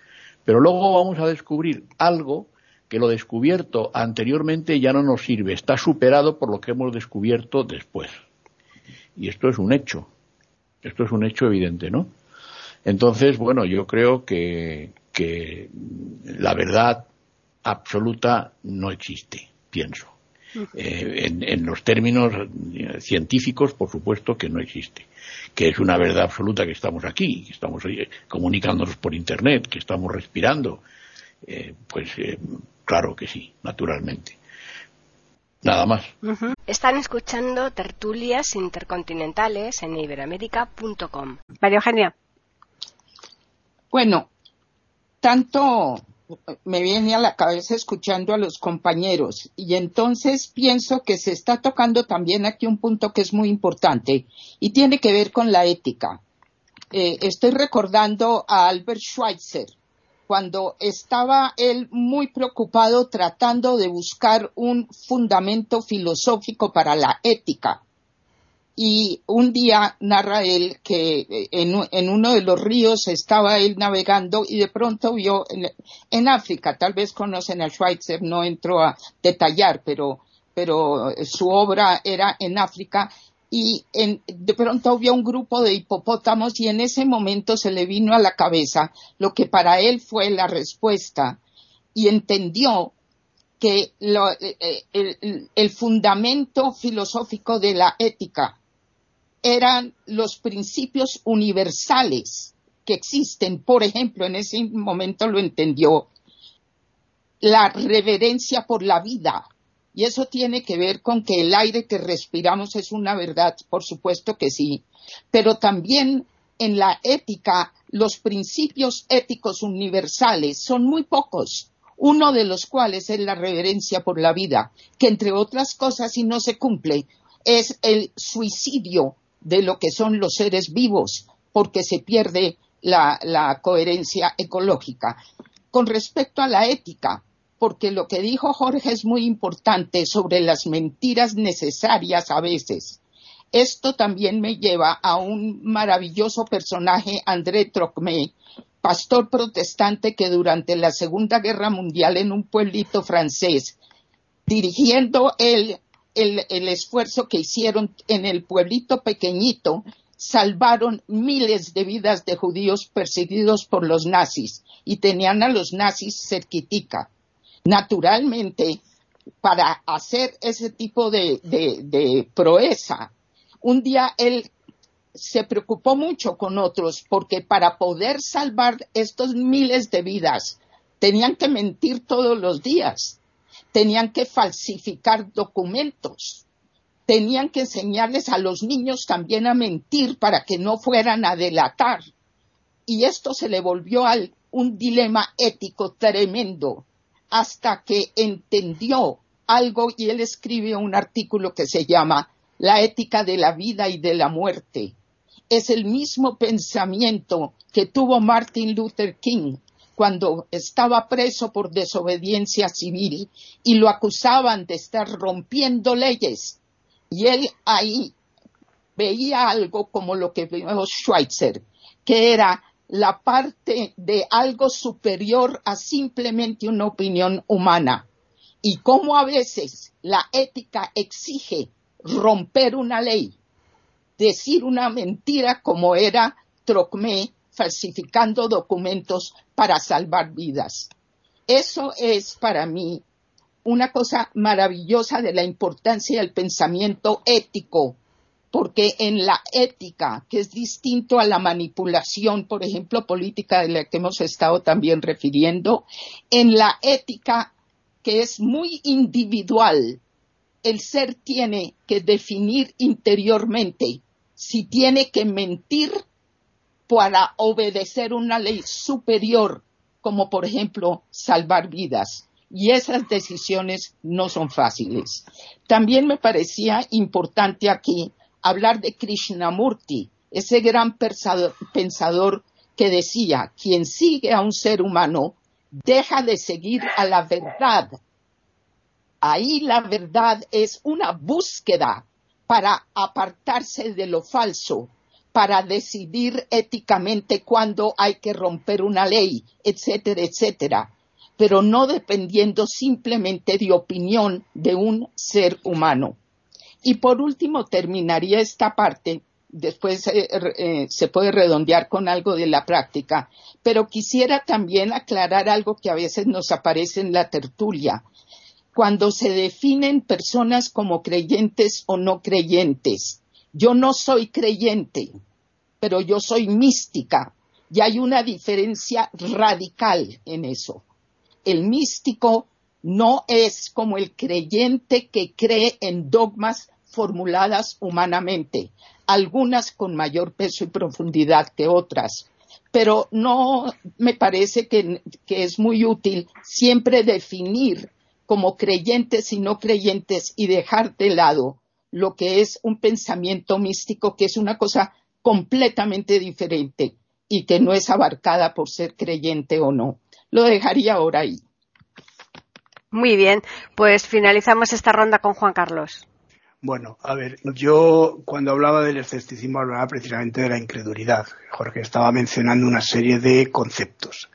Pero luego vamos a descubrir algo que lo descubierto anteriormente ya no nos sirve. Está superado por lo que hemos descubierto después. Y esto es un hecho. Esto es un hecho evidente, ¿no? Entonces, bueno, yo creo que, la verdad absoluta no existe, pienso. Eh, en, los términos científicos, por supuesto que no existe. Que es una verdad absoluta que estamos aquí, que estamos eh, comunicándonos por Internet, que estamos respirando. Eh, pues claro que sí, naturalmente. Nada más. Están escuchando tertulias intercontinentales en iberoamérica.com. María Eugenia. Bueno, tanto me viene a la cabeza escuchando a los compañeros y entonces pienso que se está tocando también aquí un punto que es muy importante y tiene que ver con la ética. Eh, estoy recordando a Albert Schweitzer cuando estaba él muy preocupado tratando de buscar un fundamento filosófico para la ética. Y un día narra él que eh, en, uno de los ríos estaba él navegando y de pronto vio en, África, tal vez conocen a Schweitzer, no entro a detallar, pero, pero su obra era en África y de pronto vio un grupo de hipopótamos y en ese momento se le vino a la cabeza lo que para él fue la respuesta y entendió que eh, eh, el, fundamento filosófico de la ética eran los principios universales que existen. Por ejemplo, en ese momento lo entendió la reverencia por la vida, y eso tiene que ver con que el aire que respiramos es una verdad, por supuesto que sí, pero también en la ética los principios éticos universales son muy pocos, uno de los cuales es la reverencia por la vida, que entre otras cosas, si no se cumple, es el suicidio de lo que son los seres vivos, porque se pierde la, la coherencia ecológica. Con respecto a la ética, porque lo que dijo Jorge es muy importante sobre las mentiras necesarias a veces. Esto también me lleva a un maravilloso personaje, André Trocmé, pastor protestante que durante la Segunda Guerra Mundial en un pueblito francés, dirigiendo el, el esfuerzo que hicieron en el pueblito pequeñito, salvaron miles de vidas de judíos perseguidos por los nazis y tenían a los nazis cerquitica. Naturalmente, para hacer ese tipo de, proeza, un día él se preocupó mucho con otros porque para poder salvar estos miles de vidas tenían que mentir todos los días. tenían que falsificar documentos, tenían que enseñarles a los niños también a mentir para que no fueran a delatar. Y esto se le volvió al, un dilema ético tremendo hasta que entendió algo y él escribe un artículo que se llama La ética de la vida y de la muerte. Es el mismo pensamiento que tuvo Martin Luther King cuando estaba preso por desobediencia civil y lo acusaban de estar rompiendo leyes. Y él ahí veía algo como lo que vio Schweitzer, que era la parte de algo superior a simplemente una opinión humana. Y cómo a veces la ética exige romper una ley, decir una mentira como era Trocmé falsificando documentos para salvar vidas. Eso es para mí una cosa maravillosa de la importancia del pensamiento ético, porque en la ética, que es distinto a la manipulación, por ejemplo, política de la que hemos estado también refiriendo, en la ética que es muy individual, el ser tiene que definir interiormente si tiene que mentir para obedecer una ley superior, como por ejemplo salvar vidas. Y esas decisiones no son fáciles. También me parecía importante aquí hablar de Krishnamurti, ese gran pensador que decía, quien sigue a un ser humano deja de seguir a la verdad. Ahí la verdad es una búsqueda para apartarse de lo falso, para decidir éticamente cuándo hay que romper una ley, etcétera, etcétera, pero no dependiendo simplemente de opinión de un ser humano. Y por último, terminaría esta parte, después eh, eh, se puede redondear con algo de la práctica, pero quisiera también aclarar algo que a veces nos aparece en la tertulia. Cuando se definen personas como creyentes o no creyentes, yo no soy creyente, pero yo soy mística y hay una diferencia radical en eso. El místico no es como el creyente que cree en dogmas formuladas humanamente, algunas con mayor peso y profundidad que otras. Pero no me parece que, es muy útil siempre definir como creyentes y no creyentes y dejar de lado lo que es un pensamiento místico, que es una cosa completamente diferente y que no es abarcada por ser creyente o no. Lo dejaría ahora ahí. Muy bien, pues finalizamos esta ronda con Juan Carlos. Bueno, a ver, yo cuando hablaba del escepticismo hablaba precisamente de la incredulidad. Jorge estaba mencionando una serie de conceptos.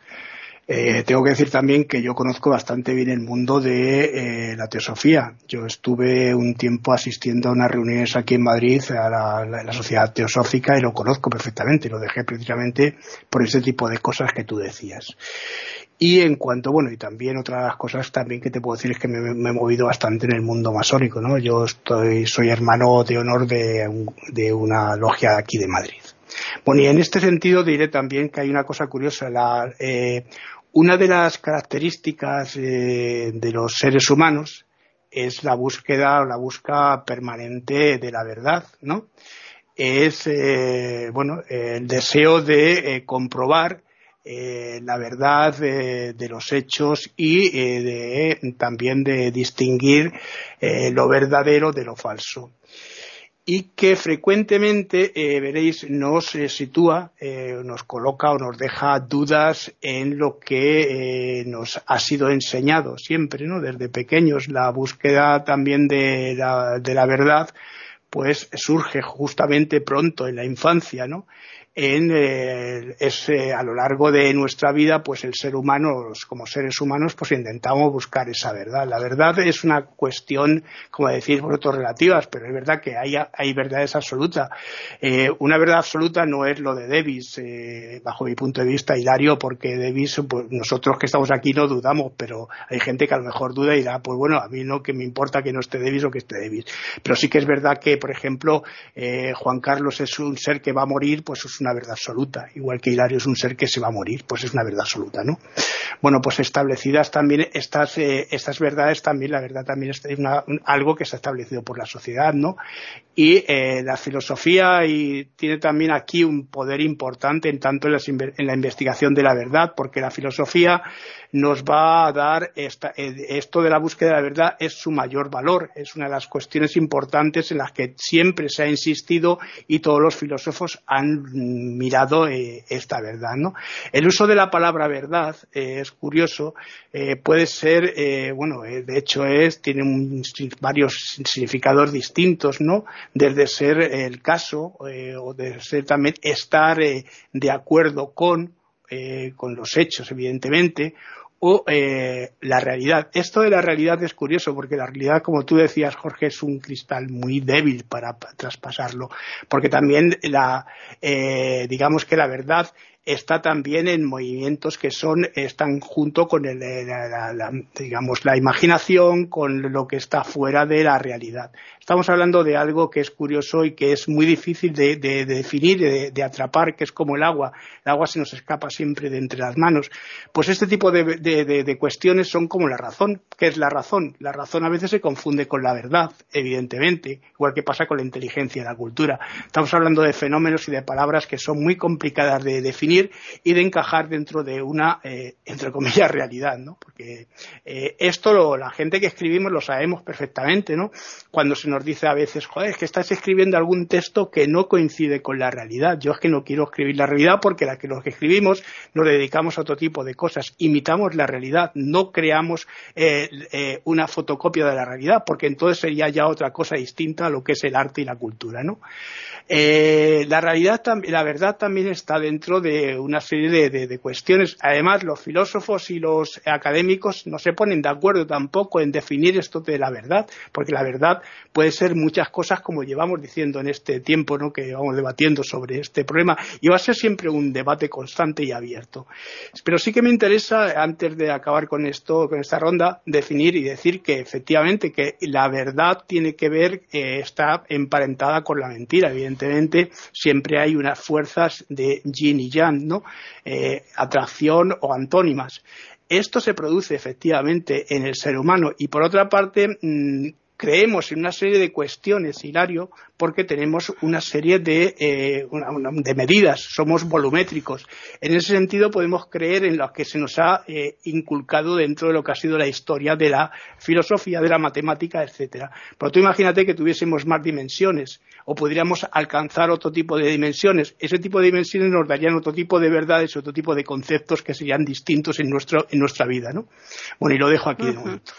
Eh, tengo que decir también que yo conozco bastante bien el mundo de eh, la teosofía. Yo estuve un tiempo asistiendo a unas reuniones aquí en Madrid a la, Sociedad Teosófica y lo conozco perfectamente. Lo dejé precisamente por ese tipo de cosas que tú decías. Y en cuanto, bueno, y también otras cosas también que te puedo decir es que me, he movido bastante en el mundo masónico, ¿no? Yo estoy, soy hermano de honor de, de una logia aquí de Madrid. Bueno, y en este sentido diré también que hay una cosa curiosa. La, eh, una de las características eh, de los seres humanos es la búsqueda o la búsqueda permanente de la verdad, ¿no? Es, eh, bueno, el deseo de eh, la verdad de los hechos y de, también de distinguir lo verdadero de lo falso y que frecuentemente, eh, veréis, nos eh, sitúa, eh, nos coloca o nos deja dudas en lo que nos ha sido enseñado siempre, ¿no? Desde pequeños, la búsqueda también de la, de la verdad, pues surge justamente pronto en la infancia, ¿no? En eh, a lo largo de nuestra vida, pues el ser humano, como seres humanos, pues intentamos buscar esa verdad. La verdad es una cuestión, como decís vosotros, relativas, pero es verdad que hay, hay verdades absolutas. Eh, una verdad absoluta no es lo de Davis, eh, bajo mi punto de vista, Hilario, porque Davis, pues nosotros que estamos aquí no dudamos, pero hay gente que a lo mejor duda y dirá, pues bueno, a mí no que me importa que no esté Davis o que esté Davis. Pero sí que es verdad que, por ejemplo, Juan Carlos es un ser que va a morir, pues es una verdad absoluta, igual que Hilario es un ser que se va a morir, pues es una verdad absoluta, ¿no? Bueno, pues establecidas también estas, eh, estas verdades, también la verdad también es algo que está establecido por la sociedad, ¿no? Y eh, la filosofía y tiene también aquí un poder importante en tanto en la investigación de la verdad, porque la filosofía nos va a dar esta, eh, esto de la búsqueda de la verdad es su mayor valor, es una de las cuestiones importantes en las que siempre se ha insistido y todos los filósofos han mirado eh, esta verdad. ¿no? El uso de la palabra verdad es curioso, puede ser, bueno, de hecho es, tiene varios significados distintos, ¿no? Desde ser el caso o de ser también estar de acuerdo con, con los hechos, evidentemente, o eh, la realidad. Esto de la realidad es curioso porque la realidad, como tú decías, Jorge, es un cristal muy débil para traspasarlo, porque también la, eh, digamos que la verdad está también en movimientos que son están junto con el, la, digamos la imaginación con lo que está fuera de la realidad. Estamos hablando de algo que es curioso y que es muy difícil de, definir de, atrapar que es como el agua. El agua se nos escapa siempre de entre las manos. Pues este tipo de, cuestiones son como la razón. ¿qué es la razón? la razón a veces se confunde con la verdad evidentemente igual que pasa con la inteligencia y la cultura. Estamos hablando de fenómenos y de palabras que son muy complicadas de definir y de encajar dentro de una, eh, entre comillas, realidad, ¿no? Porque eh, esto lo, la gente que escribimos lo sabemos perfectamente, ¿no? Cuando se nos dice a veces, joder, es que estás escribiendo algún texto que no coincide con la realidad. Yo es que no quiero escribir la realidad porque la que los que escribimos nos dedicamos a otro tipo de cosas, imitamos la realidad, no creamos eh, una fotocopia de la realidad, porque entonces sería ya otra cosa distinta a lo que es el arte y la cultura, ¿no? la realidad, la verdad también está dentro de una serie de, cuestiones. Además, los filósofos y los académicos no se ponen de acuerdo tampoco en definir esto de la verdad, porque la verdad puede ser muchas cosas como llevamos diciendo en este tiempo ¿no? que vamos debatiendo sobre este problema y va a ser siempre un debate constante y abierto. Pero sí que me interesa, antes de acabar con esto, con esta ronda, definir y decir que efectivamente que la verdad tiene que ver, eh, está emparentada con la mentira. Evidentemente, siempre hay unas fuerzas de yin y yang eh, atracción o antónimas. Esto se produce efectivamente en el ser humano y por otra parte mm, creemos en una serie de cuestiones, Hilario, porque tenemos una serie de, eh, de, medidas, somos volumétricos. En ese sentido podemos creer en lo que se nos ha eh, inculcado dentro de lo que ha sido la historia de la filosofía, de la matemática, etcétera. Pero tú imagínate que tuviésemos más dimensiones o podríamos alcanzar otro tipo de dimensiones. Ese tipo de dimensiones nos darían otro tipo de verdades, otro tipo de conceptos que serían distintos en, nuestro, en nuestra vida. ¿no? Bueno, y lo dejo aquí de momento.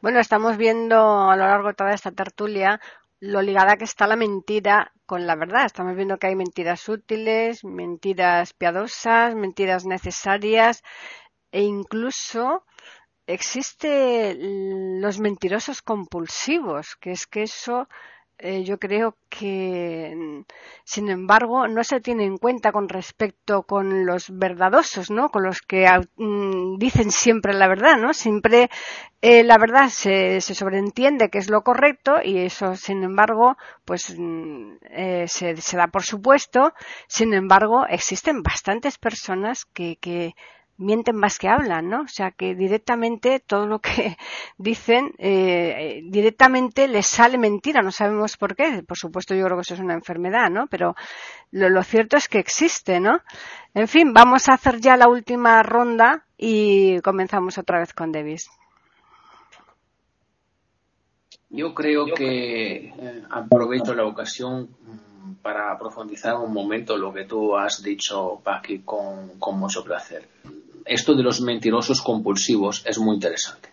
Bueno, estamos viendo a lo largo de toda esta tertulia lo ligada que está la mentira con la verdad. Estamos viendo que hay mentiras útiles, mentiras piadosas, mentiras necesarias e incluso existe los mentirosos compulsivos, que es que eso eh, yo creo que, sin embargo, no se tiene en cuenta con respecto con los verdadosos, ¿no? Con los que mm, dicen siempre la verdad, ¿no? Siempre eh, la verdad se, se, sobreentiende que es lo correcto y eso, sin embargo, pues mm, eh, se, se, da por supuesto. Sin embargo, existen bastantes personas que, que mienten más que hablan, ¿no? O sea, que directamente todo lo que dicen, eh, directamente les sale mentira, no sabemos por qué. Por supuesto, yo creo que eso es una enfermedad, ¿no? Pero lo, cierto es que existe, ¿no? En fin, vamos a hacer ya la última ronda y comenzamos otra vez con Davis. Yo creo que eh, aprovecho la ocasión mm, para profundizar un momento lo que tú has dicho, Paqui, con, con mucho placer esto de los mentirosos compulsivos es muy interesante.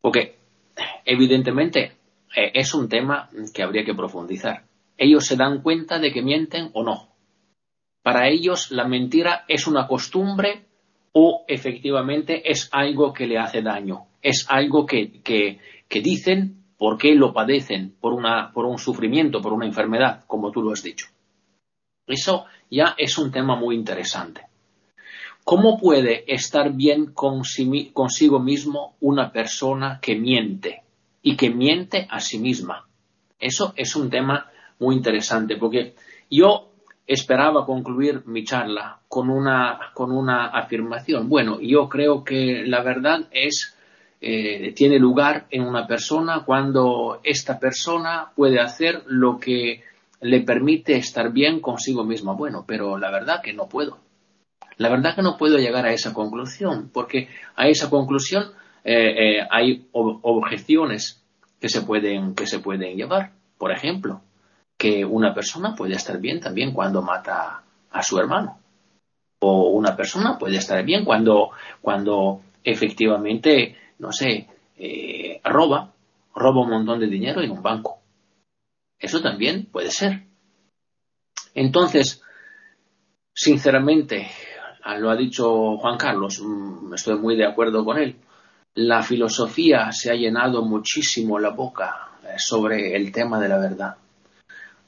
Porque, evidentemente, eh, es un tema que habría que profundizar. Ellos se dan cuenta de que mienten o no. Para ellos la mentira es una costumbre o efectivamente es algo que le hace daño. Es algo que, que, que dicen porque lo padecen por, una, por un sufrimiento, por una enfermedad, como tú lo has dicho. Eso ya es un tema muy interesante. ¿Cómo puede estar bien consigo mismo una persona que miente y que miente a sí misma? Eso es un tema muy interesante porque yo esperaba concluir mi charla con una, con una afirmación. Bueno, yo creo que la verdad es, eh, tiene lugar en una persona cuando esta persona puede hacer lo que le permite estar bien consigo misma. Bueno, pero la verdad que no puedo. La verdad que no puedo llegar a esa conclusión, porque a esa conclusión eh, eh, hay objeciones que se pueden, que se pueden llevar. Por ejemplo, que una persona puede estar bien también cuando mata a su hermano. O una persona puede estar bien cuando, cuando efectivamente, no sé, eh, roba, roba un montón de dinero en un banco. Eso también puede ser. Entonces, sinceramente, lo ha dicho Juan Carlos, mm, estoy muy de acuerdo con él. La filosofía se ha llenado muchísimo la boca eh, sobre el tema de la verdad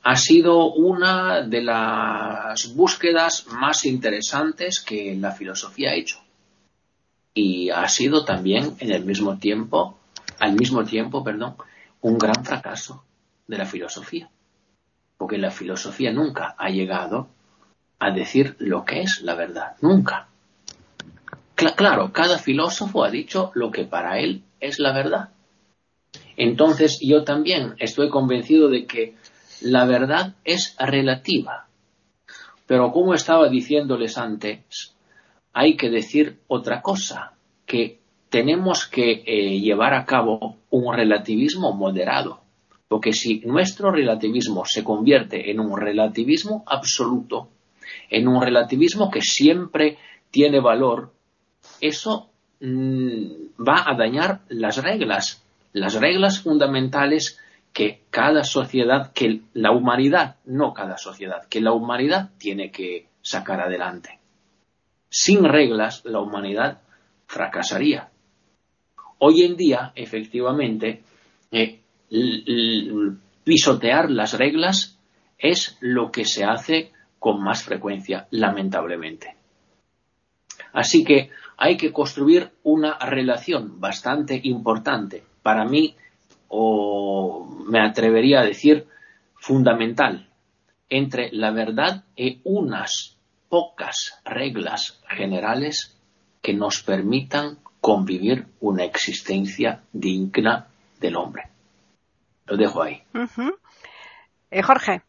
ha sido una de las búsquedas más interesantes que la filosofía ha hecho. Y ha sido también en el mismo tiempo, al mismo tiempo, perdón, un gran fracaso de la filosofía. Porque la filosofía nunca ha llegado a decir lo que es la verdad. Nunca. claro, cada filósofo ha dicho lo que para él es la verdad. Entonces yo también estoy convencido de que la verdad es relativa. Pero como estaba diciéndoles antes, hay que decir otra cosa, que tenemos que eh, llevar a cabo un relativismo moderado. Porque si nuestro relativismo se convierte en un relativismo absoluto, en un relativismo que siempre tiene valor, eso mm, va a dañar las reglas, las reglas fundamentales que cada sociedad, que la humanidad, no cada sociedad, que la humanidad tiene que sacar adelante. Sin reglas, la humanidad fracasaría. Hoy en día, efectivamente, eh, pisotear las reglas es lo que se hace con más frecuencia, lamentablemente. Así que hay que construir una relación bastante importante. Para mí, o me atrevería a decir fundamental entre la verdad y unas pocas reglas generales que nos permitan convivir una existencia digna del hombre. Lo dejo ahí. Eh, Jorge.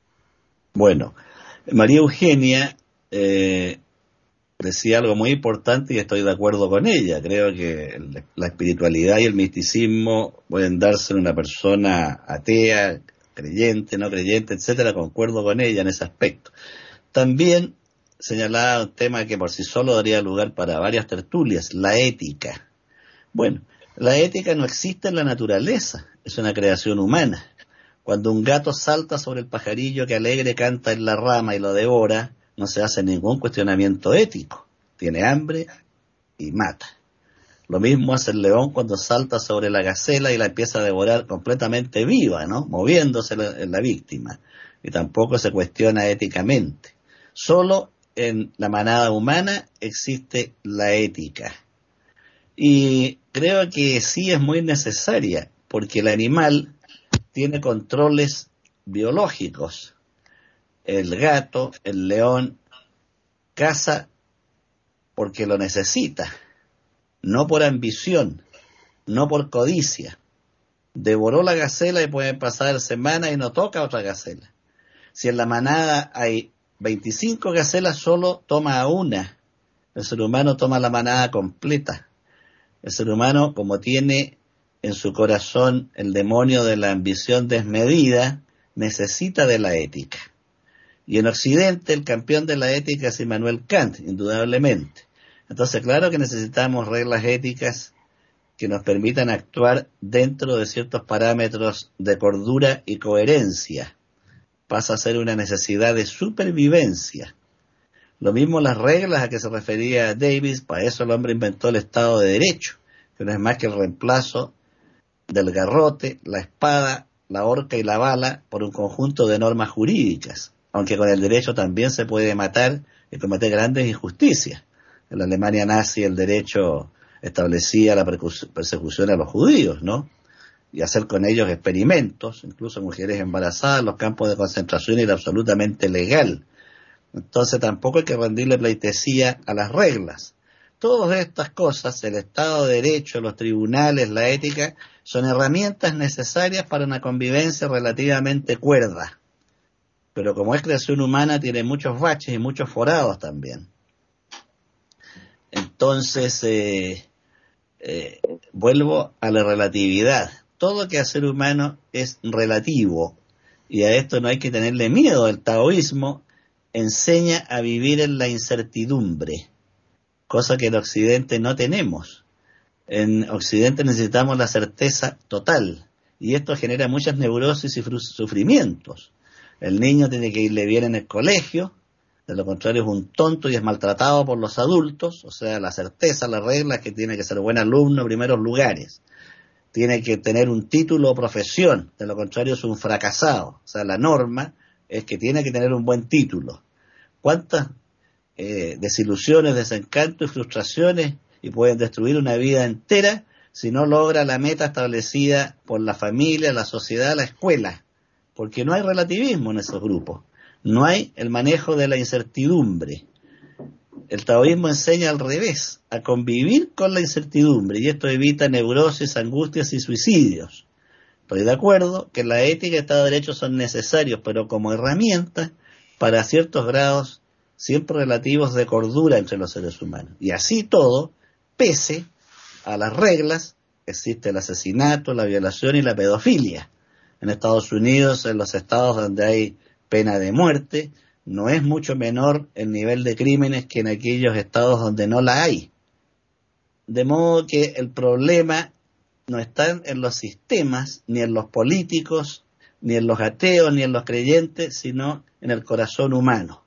Bueno, María Eugenia eh, decía algo muy importante y estoy de acuerdo con ella. Creo que la espiritualidad y el misticismo pueden darse en una persona atea, creyente, no creyente, etcétera. Concuerdo con ella en ese aspecto. También señalaba un tema que por sí solo daría lugar para varias tertulias, la ética. Bueno, la ética no existe en la naturaleza, es una creación humana. Cuando un gato salta sobre el pajarillo que alegre canta en la rama y lo devora, no se hace ningún cuestionamiento ético. Tiene hambre y mata. Lo mismo hace el león cuando salta sobre la gacela y la empieza a devorar completamente viva, ¿no? Moviéndose en la víctima. Y tampoco se cuestiona éticamente. Solo en la manada humana existe la ética. Y creo que sí es muy necesaria, porque el animal tiene controles biológicos el gato, el león, caza porque lo necesita, no por ambición, no por codicia. Devoró la gacela y puede pasar semanas y no toca otra gacela. Si en la manada hay 25 gacelas, solo toma una. El ser humano toma la manada completa. El ser humano, como tiene en su corazón el demonio de la ambición desmedida, necesita de la ética. Y en Occidente el campeón de la ética es Immanuel Kant, indudablemente. Entonces, claro que necesitamos reglas éticas que nos permitan actuar dentro de ciertos parámetros de cordura y coherencia. Pasa a ser una necesidad de supervivencia. Lo mismo las reglas a que se refería Davis, para eso el hombre inventó el Estado de Derecho, que no es más que el reemplazo del garrote, la espada, la horca y la bala por un conjunto de normas jurídicas aunque con el derecho también se puede matar y cometer grandes injusticias. En la Alemania nazi el derecho establecía la persecución a los judíos, ¿no? Y hacer con ellos experimentos, incluso mujeres embarazadas, los campos de concentración era absolutamente legal. Entonces tampoco hay que rendirle pleitesía a las reglas. Todas estas cosas, el Estado de Derecho, los tribunales, la ética, son herramientas necesarias para una convivencia relativamente cuerda. Pero como es creación humana, tiene muchos baches y muchos forados también. Entonces, eh, eh, vuelvo a la relatividad. Todo que hacer humano es relativo y a esto no hay que tenerle miedo. El taoísmo enseña a vivir en la incertidumbre cosa que en Occidente no tenemos. En Occidente necesitamos la certeza total y esto genera muchas neurosis y sufrimientos. El niño tiene que irle bien en el colegio, de lo contrario es un tonto y es maltratado por los adultos, o sea, la certeza, la regla es que tiene que ser buen alumno en primeros lugares. Tiene que tener un título o profesión, de lo contrario es un fracasado. O sea, la norma es que tiene que tener un buen título. ¿Cuántas eh, desilusiones, desencantos y frustraciones y pueden destruir una vida entera si no logra la meta establecida por la familia, la sociedad, la escuela, porque no hay relativismo en esos grupos, no hay el manejo de la incertidumbre. El taoísmo enseña al revés, a convivir con la incertidumbre y esto evita neurosis, angustias y suicidios. Estoy de acuerdo que la ética y el Estado de Derecho son necesarios, pero como herramientas para ciertos grados siempre relativos de cordura entre los seres humanos. Y así todo, pese a las reglas, existe el asesinato, la violación y la pedofilia. En Estados Unidos, en los estados donde hay pena de muerte, no es mucho menor el nivel de crímenes que en aquellos estados donde no la hay. De modo que el problema no está en los sistemas, ni en los políticos, ni en los ateos, ni en los creyentes, sino en el corazón humano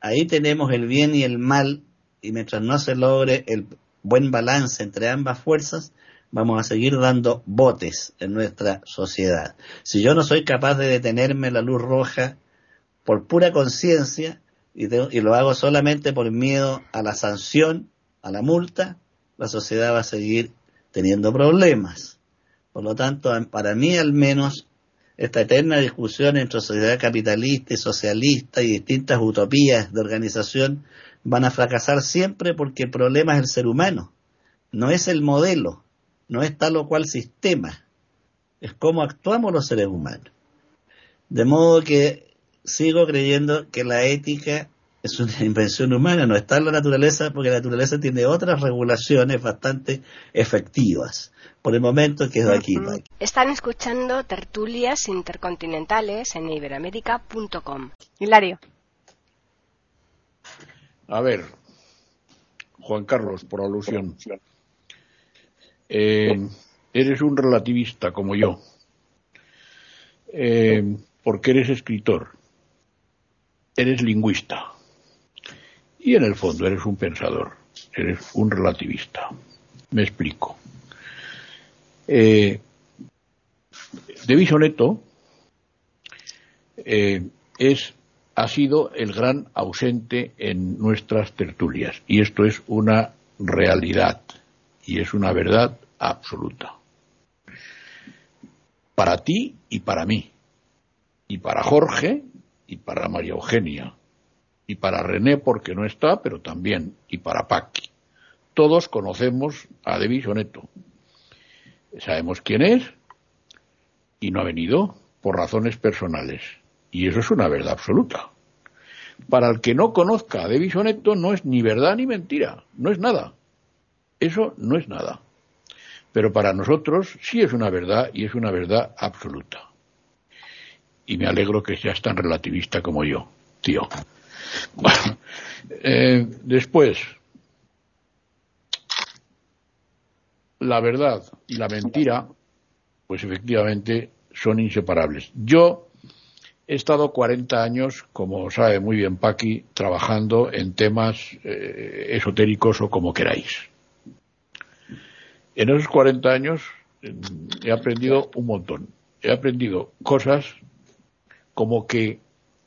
ahí tenemos el bien y el mal, y mientras no se logre el buen balance entre ambas fuerzas, vamos a seguir dando botes en nuestra sociedad. Si yo no soy capaz de detenerme la luz roja por pura conciencia y, y, lo hago solamente por miedo a la sanción, a la multa, la sociedad va a seguir teniendo problemas. Por lo tanto, para mí al menos, esta eterna discusión entre sociedad capitalista y socialista y distintas utopías de organización van a fracasar siempre porque el problema es el ser humano, no es el modelo, no es tal o cual sistema, es cómo actuamos los seres humanos. De modo que sigo creyendo que la ética es una invención humana, no está en la naturaleza porque la naturaleza tiene otras regulaciones bastante efectivas. Por el momento quedo aquí. Están escuchando tertulias intercontinentales en iberamérica.com. Hilario. A ver, Juan Carlos, por alusión. Eh, eres un relativista como yo, eh, porque eres escritor, eres lingüista y en el fondo eres un pensador, eres un relativista. Me explico. Eh, de Soneto eh, es, ha sido el gran ausente en nuestras tertulias y esto es una realidad y es una verdad absoluta. Para ti y para mí, y para Jorge y para María Eugenia, y para René porque no está, pero también, y para Paqui. Todos conocemos a Debbie Soneto, sabemos quién es y no ha venido por razones personales. Y eso es una verdad absoluta. Para el que no conozca a Debbie Soneto no es ni verdad ni mentira, no es nada. Eso no es nada. Pero para nosotros sí es una verdad y es una verdad absoluta. Y me alegro que seas tan relativista como yo, tío. Bueno, eh, después, la verdad y la mentira, pues efectivamente son inseparables. Yo he estado 40 años, como sabe muy bien Paqui, trabajando en temas eh, esotéricos o como queráis. En esos 40 años mm, he aprendido un montón. He aprendido cosas como que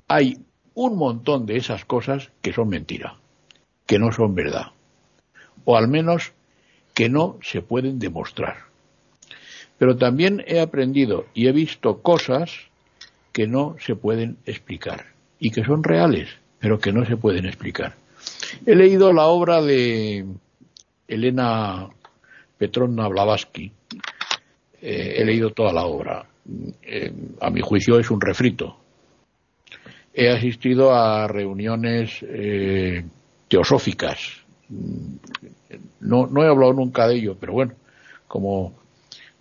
hay un montón de esas cosas que son mentira, que no son verdad. O al menos que no se pueden demostrar. Pero también he aprendido y he visto cosas que no se pueden explicar y que son reales pero que no se pueden explicar. He leído la obra de Elena Petrovna Blavatsky. Eh, he leído toda la obra. Eh, a mi juicio es un refrito. He asistido a reuniones eh, teosóficas. No, no he hablado nunca de ello, pero bueno, como,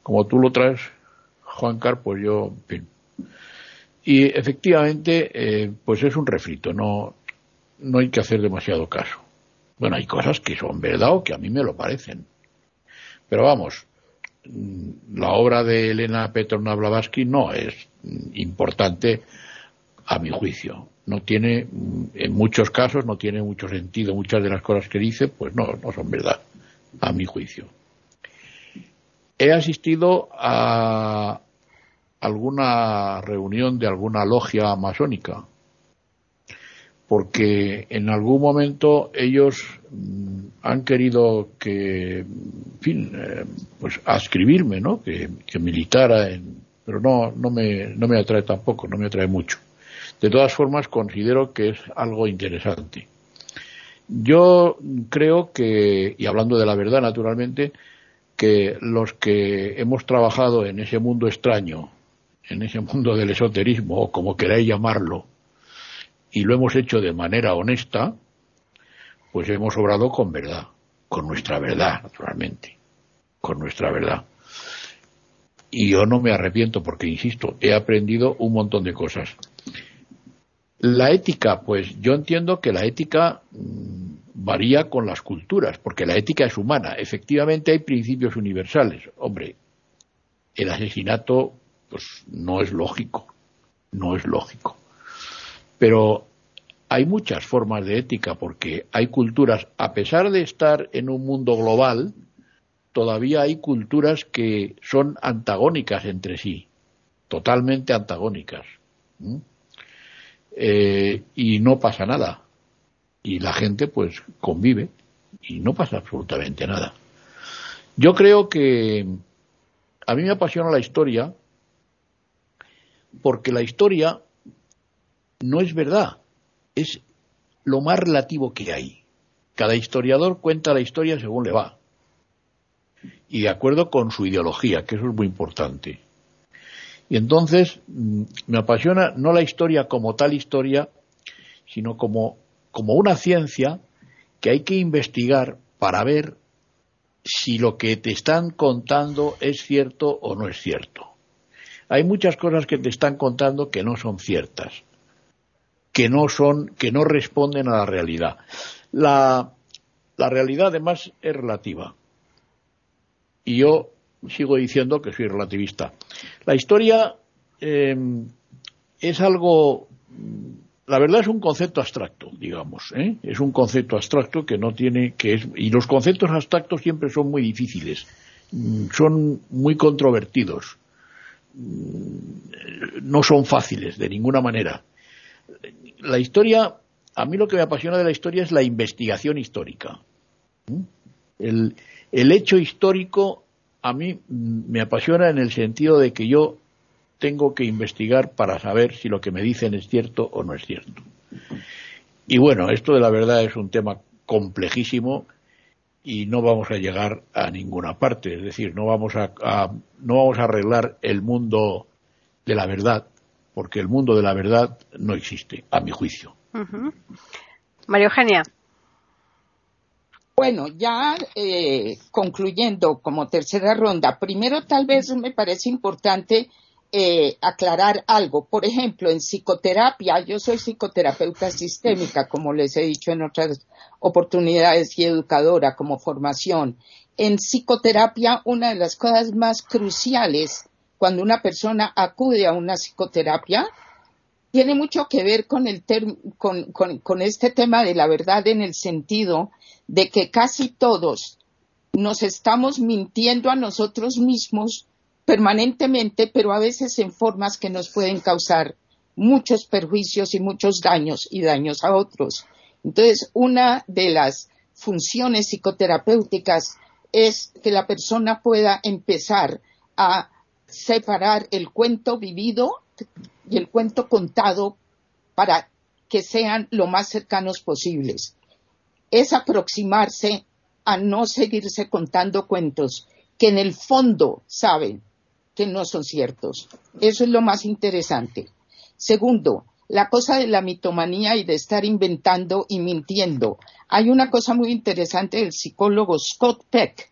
como tú lo traes, Juan Car, pues yo, Y efectivamente, pues es un refrito, no, no hay que hacer demasiado caso. Bueno, hay cosas que son verdad o que a mí me lo parecen. Pero vamos, la obra de Elena Petrovna Blavatsky no es importante a mi juicio. No tiene, en muchos casos, no tiene mucho sentido. Muchas de las cosas que dice, pues no, no son verdad, a mi juicio. He asistido a alguna reunión de alguna logia masónica porque en algún momento ellos mm, han querido que, en fin, eh, pues ascribirme, ¿no? Que, militara, en, pero no, no, me, no me atrae tampoco, no me atrae mucho. De todas formas, considero que es algo interesante. Yo creo que, y hablando de la verdad, naturalmente, que los que hemos trabajado en ese mundo extraño, en ese mundo del esoterismo, o como queráis llamarlo, y lo hemos hecho de manera honesta, pues hemos obrado con verdad, con nuestra verdad, naturalmente, con nuestra verdad. Y yo no me arrepiento porque, insisto, he aprendido un montón de cosas. La ética, pues yo entiendo que la ética mm, varía con las culturas, porque la ética es humana. Efectivamente hay principios universales. Hombre, el asesinato, pues no es lógico, no es lógico. Pero hay muchas formas de ética porque hay culturas, a pesar de estar en un mundo global, todavía hay culturas que son antagónicas entre sí, totalmente antagónicas. Eh, y no pasa nada. Y la gente pues convive y no pasa absolutamente nada. Yo creo que a mí me apasiona la historia porque la historia no es verdad, es lo más relativo que hay. Cada historiador cuenta la historia según le va. Y de acuerdo con su ideología, que eso es muy importante. Y entonces mm, me apasiona no la historia como tal historia, sino como, como una ciencia que hay que investigar para ver si lo que te están contando es cierto o no es cierto. Hay muchas cosas que te están contando que no son ciertas que no son, que no responden a la realidad. La, realidad además es relativa. Y yo sigo diciendo que soy relativista. La historia em, es algo, la verdad es un concepto abstracto, digamos, ¿eh? es un concepto abstracto que no tiene, que es, y los conceptos abstractos siempre son muy difíciles, mm, son muy controvertidos, mm, no son fáciles de ninguna manera la historia, a mí lo que me apasiona de la historia es la investigación histórica. El hecho histórico a mí me apasiona en el sentido de que yo tengo que investigar para saber si lo que me dicen es cierto o no es cierto. Y bueno, esto de la verdad es un tema complejísimo y no vamos a llegar a ninguna parte, es decir, no vamos a, no vamos a arreglar el mundo de la verdad porque el mundo de la verdad no existe, a mi juicio. María Eugenia. Bueno, ya eh, concluyendo como tercera ronda, primero tal vez me parece importante eh, aclarar algo. Por ejemplo, en psicoterapia, yo soy psicoterapeuta sistémica, como les he dicho en otras oportunidades, y educadora como formación. En psicoterapia, una de las cosas más cruciales cuando una persona acude a una psicoterapia, tiene mucho que ver con, el con, este tema de la verdad en el sentido de que casi todos nos estamos mintiendo a nosotros mismos permanentemente, pero a veces en formas que nos pueden causar muchos perjuicios y muchos daños y daños a otros. Entonces, una de las funciones psicoterapéuticas es que la persona pueda empezar a separar el cuento vivido y el cuento contado para que sean lo más cercanos posibles. Es aproximarse a no seguirse contando cuentos que en el fondo saben que no son ciertos. Eso es lo más interesante. Segundo, la cosa de la mitomanía y de estar inventando y mintiendo. Hay una cosa muy interesante del psicólogo Scott Peck,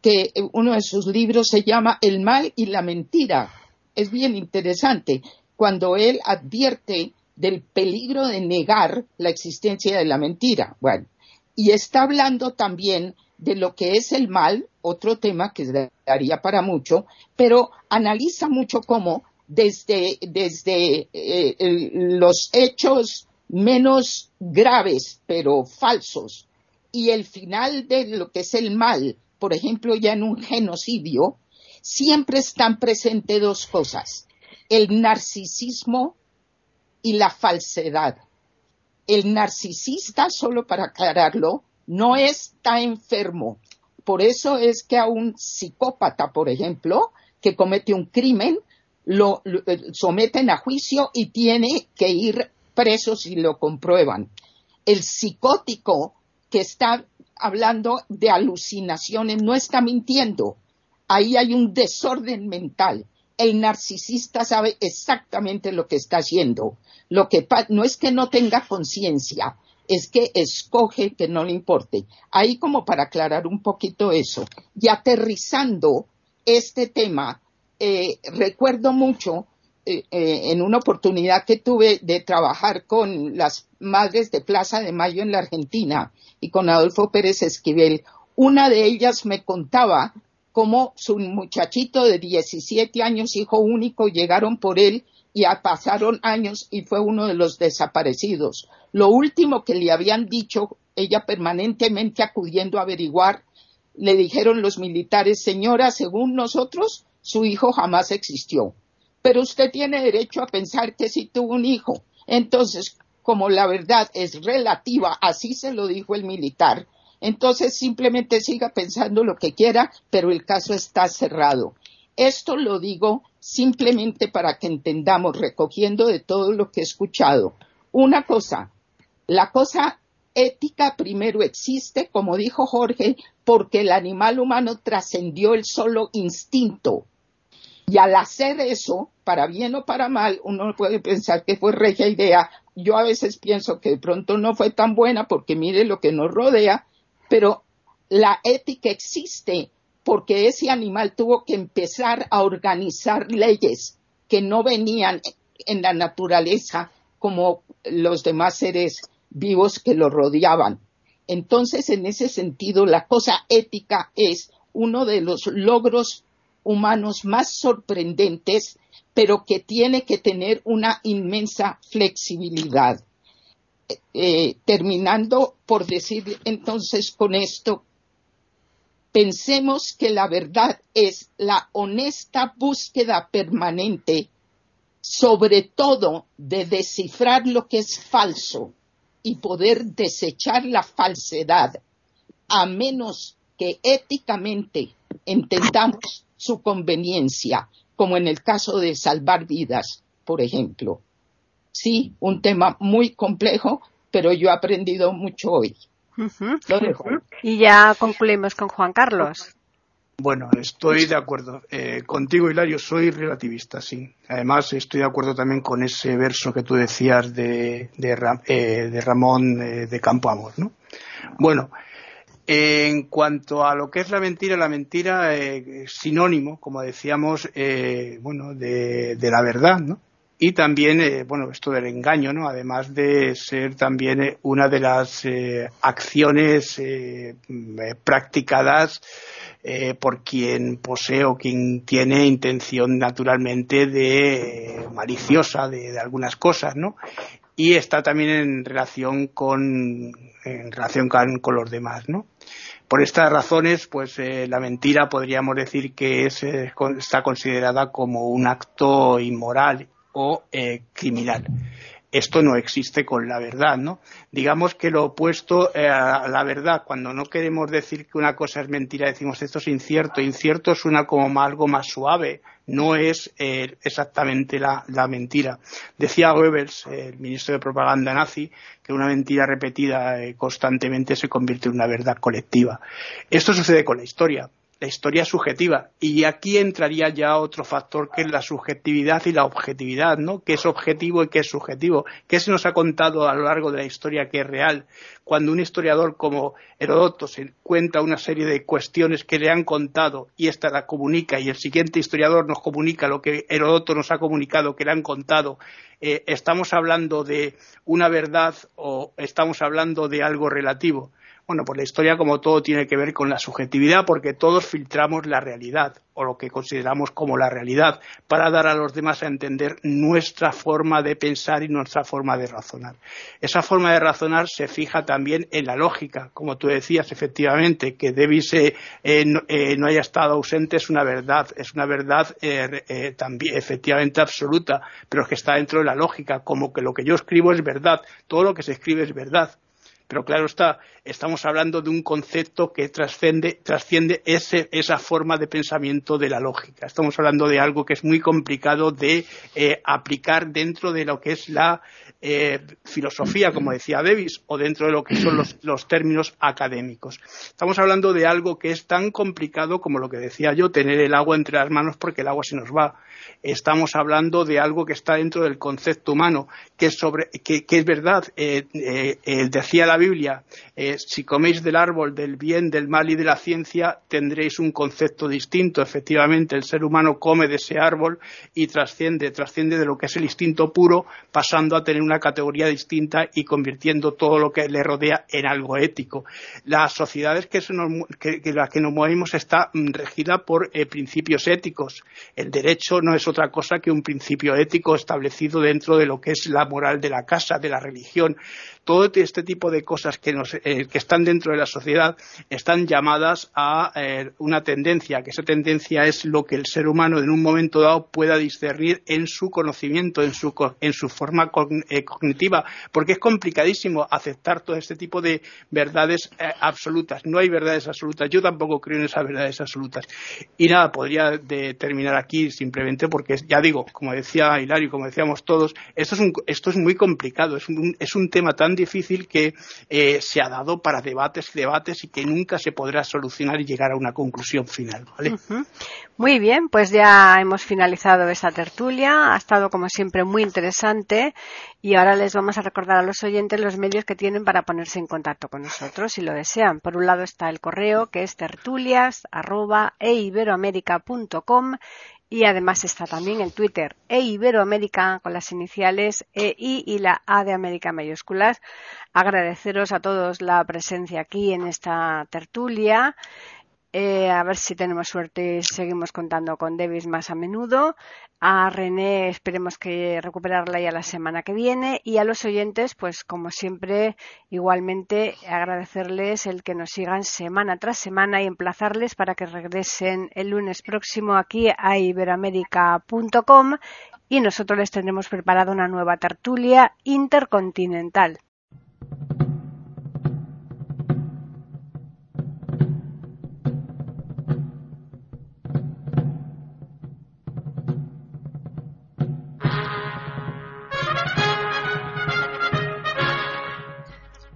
que uno de sus libros se llama El mal y la mentira. Es bien interesante cuando él advierte del peligro de negar la existencia de la mentira. Bueno, y está hablando también de lo que es el mal, otro tema que daría para mucho, pero analiza mucho cómo desde, desde eh, los hechos menos graves, pero falsos, y el final de lo que es el mal, por ejemplo, ya en un genocidio, siempre están presentes dos cosas, el narcisismo y la falsedad. El narcisista, solo para aclararlo, no está enfermo. Por eso es que a un psicópata, por ejemplo, que comete un crimen, lo, eh, someten a juicio y tiene que ir preso si lo comprueban. El psicótico que está hablando de alucinaciones no está mintiendo. Ahí hay un desorden mental. El narcisista sabe exactamente lo que está haciendo. Lo que no es que no tenga conciencia, es que escoge que no le importe. Ahí como para aclarar un poquito eso. Y aterrizando este tema, eh, recuerdo mucho eh, eh, en una oportunidad que tuve de trabajar con las madres de Plaza de Mayo en la Argentina y con Adolfo Pérez Esquivel. Una de ellas me contaba cómo su muchachito de 17 años, hijo único, llegaron por él y pasaron años y fue uno de los desaparecidos. Lo último que le habían dicho, ella permanentemente acudiendo a averiguar, le dijeron los militares, señora, según nosotros, su hijo jamás existió. Pero usted tiene derecho a pensar que sí tuvo un hijo. Entonces, como la verdad es relativa, así se lo dijo el militar, entonces simplemente siga pensando lo que quiera, pero el caso está cerrado. Esto lo digo simplemente para que entendamos, recogiendo de todo lo que he escuchado. Una cosa, la cosa ética primero existe, como dijo Jorge, porque el animal humano trascendió el solo instinto. Y al hacer eso, para bien o para mal, uno puede pensar que fue regia idea. Yo a veces pienso que de pronto no fue tan buena porque mire lo que nos rodea, pero la ética existe porque ese animal tuvo que empezar a organizar leyes que no venían en la naturaleza como los demás seres vivos que lo rodeaban. Entonces, en ese sentido, la cosa ética es uno de los logros humanos más sorprendentes, pero que tiene que tener una inmensa flexibilidad. Eh, terminando por decir entonces con esto pensemos que la verdad es la honesta búsqueda permanente, sobre todo de descifrar lo que es falso y poder desechar la falsedad, a menos que éticamente entendamos su conveniencia, como en el caso de salvar vidas, por ejemplo. Sí, un tema muy complejo, pero yo he aprendido mucho hoy. Y ya concluimos con Juan Carlos. Bueno, estoy de acuerdo. Eh, contigo, Hilario, soy relativista, sí. Además, estoy de acuerdo también con ese verso que tú decías de, de, eh, Ramón eh, de Campo Amor, ¿no? Bueno, en cuanto a lo que es la mentira, la mentira es sinónimo, como decíamos, bueno, de, de la verdad, ¿no? Y también, eh, bueno, esto del engaño, ¿no? Además de ser también eh, una de las eh, acciones mm, practicadas por quien posee o quien tiene intención naturalmente de maliciosa de, algunas cosas, ¿no? Y está también en relación con, en relación con, los demás, ¿no? Por estas razones, pues la mentira podríamos decir que es, está considerada como un acto inmoral o eh, criminal. esto no existe con la verdad, ¿no? Digamos que lo opuesto eh, a la verdad, cuando no queremos decir que una cosa es mentira, decimos esto es incierto. Incierto suena como algo más suave, no es eh, exactamente la, mentira. Decía Goebbels, el ministro de propaganda nazi, que una mentira repetida constantemente se convierte en una verdad colectiva. Esto sucede con la historia la historia subjetiva. Y aquí entraría ya otro factor que es la subjetividad y la objetividad, ¿no? ¿Qué es objetivo y qué es subjetivo? ¿Qué se nos ha contado a lo largo de la historia que es real? Cuando un historiador como Herodoto se cuenta una serie de cuestiones que le han contado y ésta la comunica y el siguiente historiador nos comunica lo que Herodoto nos ha comunicado, que le han contado, eh, ¿estamos hablando de una verdad o estamos hablando de algo relativo? Bueno, pues la historia, como todo, tiene que ver con la subjetividad, porque todos filtramos la realidad, o lo que consideramos como la realidad, para dar a los demás a entender nuestra forma de pensar y nuestra forma de razonar. Esa forma de razonar se fija también en la lógica, como tú decías, efectivamente, que Davis eh, eh, no, haya estado ausente es una verdad, es una verdad eh, también efectivamente absoluta, pero que está dentro de la lógica, como que lo que yo escribo es verdad, todo lo que se escribe es verdad pero claro está, estamos hablando de un concepto que trasciende, trasciende esa forma de pensamiento de la lógica. Estamos hablando de algo que es muy complicado de eh, aplicar dentro de lo que es la eh, filosofía, como decía Davis, o dentro de lo que son los, términos académicos. Estamos hablando de algo que es tan complicado como lo que decía yo, tener el agua entre las manos porque el agua se nos va. Estamos hablando de algo que está dentro del concepto humano, que sobre, que, es verdad. Eh, decía la Biblia, eh, si coméis del árbol del bien, del mal y de la ciencia, tendréis un concepto distinto. Efectivamente, el ser humano come de ese árbol y trasciende, trasciende de lo que es el instinto puro, pasando a tener una categoría distinta y convirtiendo todo lo que le rodea en algo ético. Las sociedades que, las que nos movemos está mm, regida por eh, principios éticos. El derecho no es otra cosa que un principio ético establecido dentro de lo que es la moral de la casa, de la religión todo este tipo de cosas que, eh, que están dentro de la sociedad están llamadas a eh, una tendencia, que esa tendencia es lo que el ser humano en un momento dado pueda discernir en su conocimiento, en su, en su forma eh, cognitiva, porque es complicadísimo aceptar todo este tipo de verdades absolutas. No hay verdades absolutas. Yo tampoco creo en esas verdades absolutas. Y nada, podría terminar aquí simplemente porque, ya digo, como decía Hilario, como decíamos todos, esto es, esto es muy complicado, es un, es un tema tan difícil que eh, se ha dado para debates y debates y que nunca se podrá solucionar y llegar a una conclusión final. Muy bien, pues ya hemos finalizado esta tertulia. Ha estado, como siempre, muy interesante y ahora les vamos a recordar a los oyentes los medios que tienen para ponerse en contacto con nosotros si lo desean. Por un lado está el correo que es tertulias.eiberoamerica.com y además está también en Twitter e Iberoamérica con las iniciales EI y la A de América mayúsculas. Agradeceros a todos la presencia aquí en esta tertulia eh, a ver si tenemos suerte y seguimos contando con Davis más a menudo. A René esperemos que recuperarla ya la semana que viene. Y a los oyentes, pues como siempre, igualmente agradecerles el que nos sigan semana tras semana y emplazarles para que regresen el lunes próximo aquí a iberoamérica.com y nosotros les tendremos preparado una nueva tertulia intercontinental.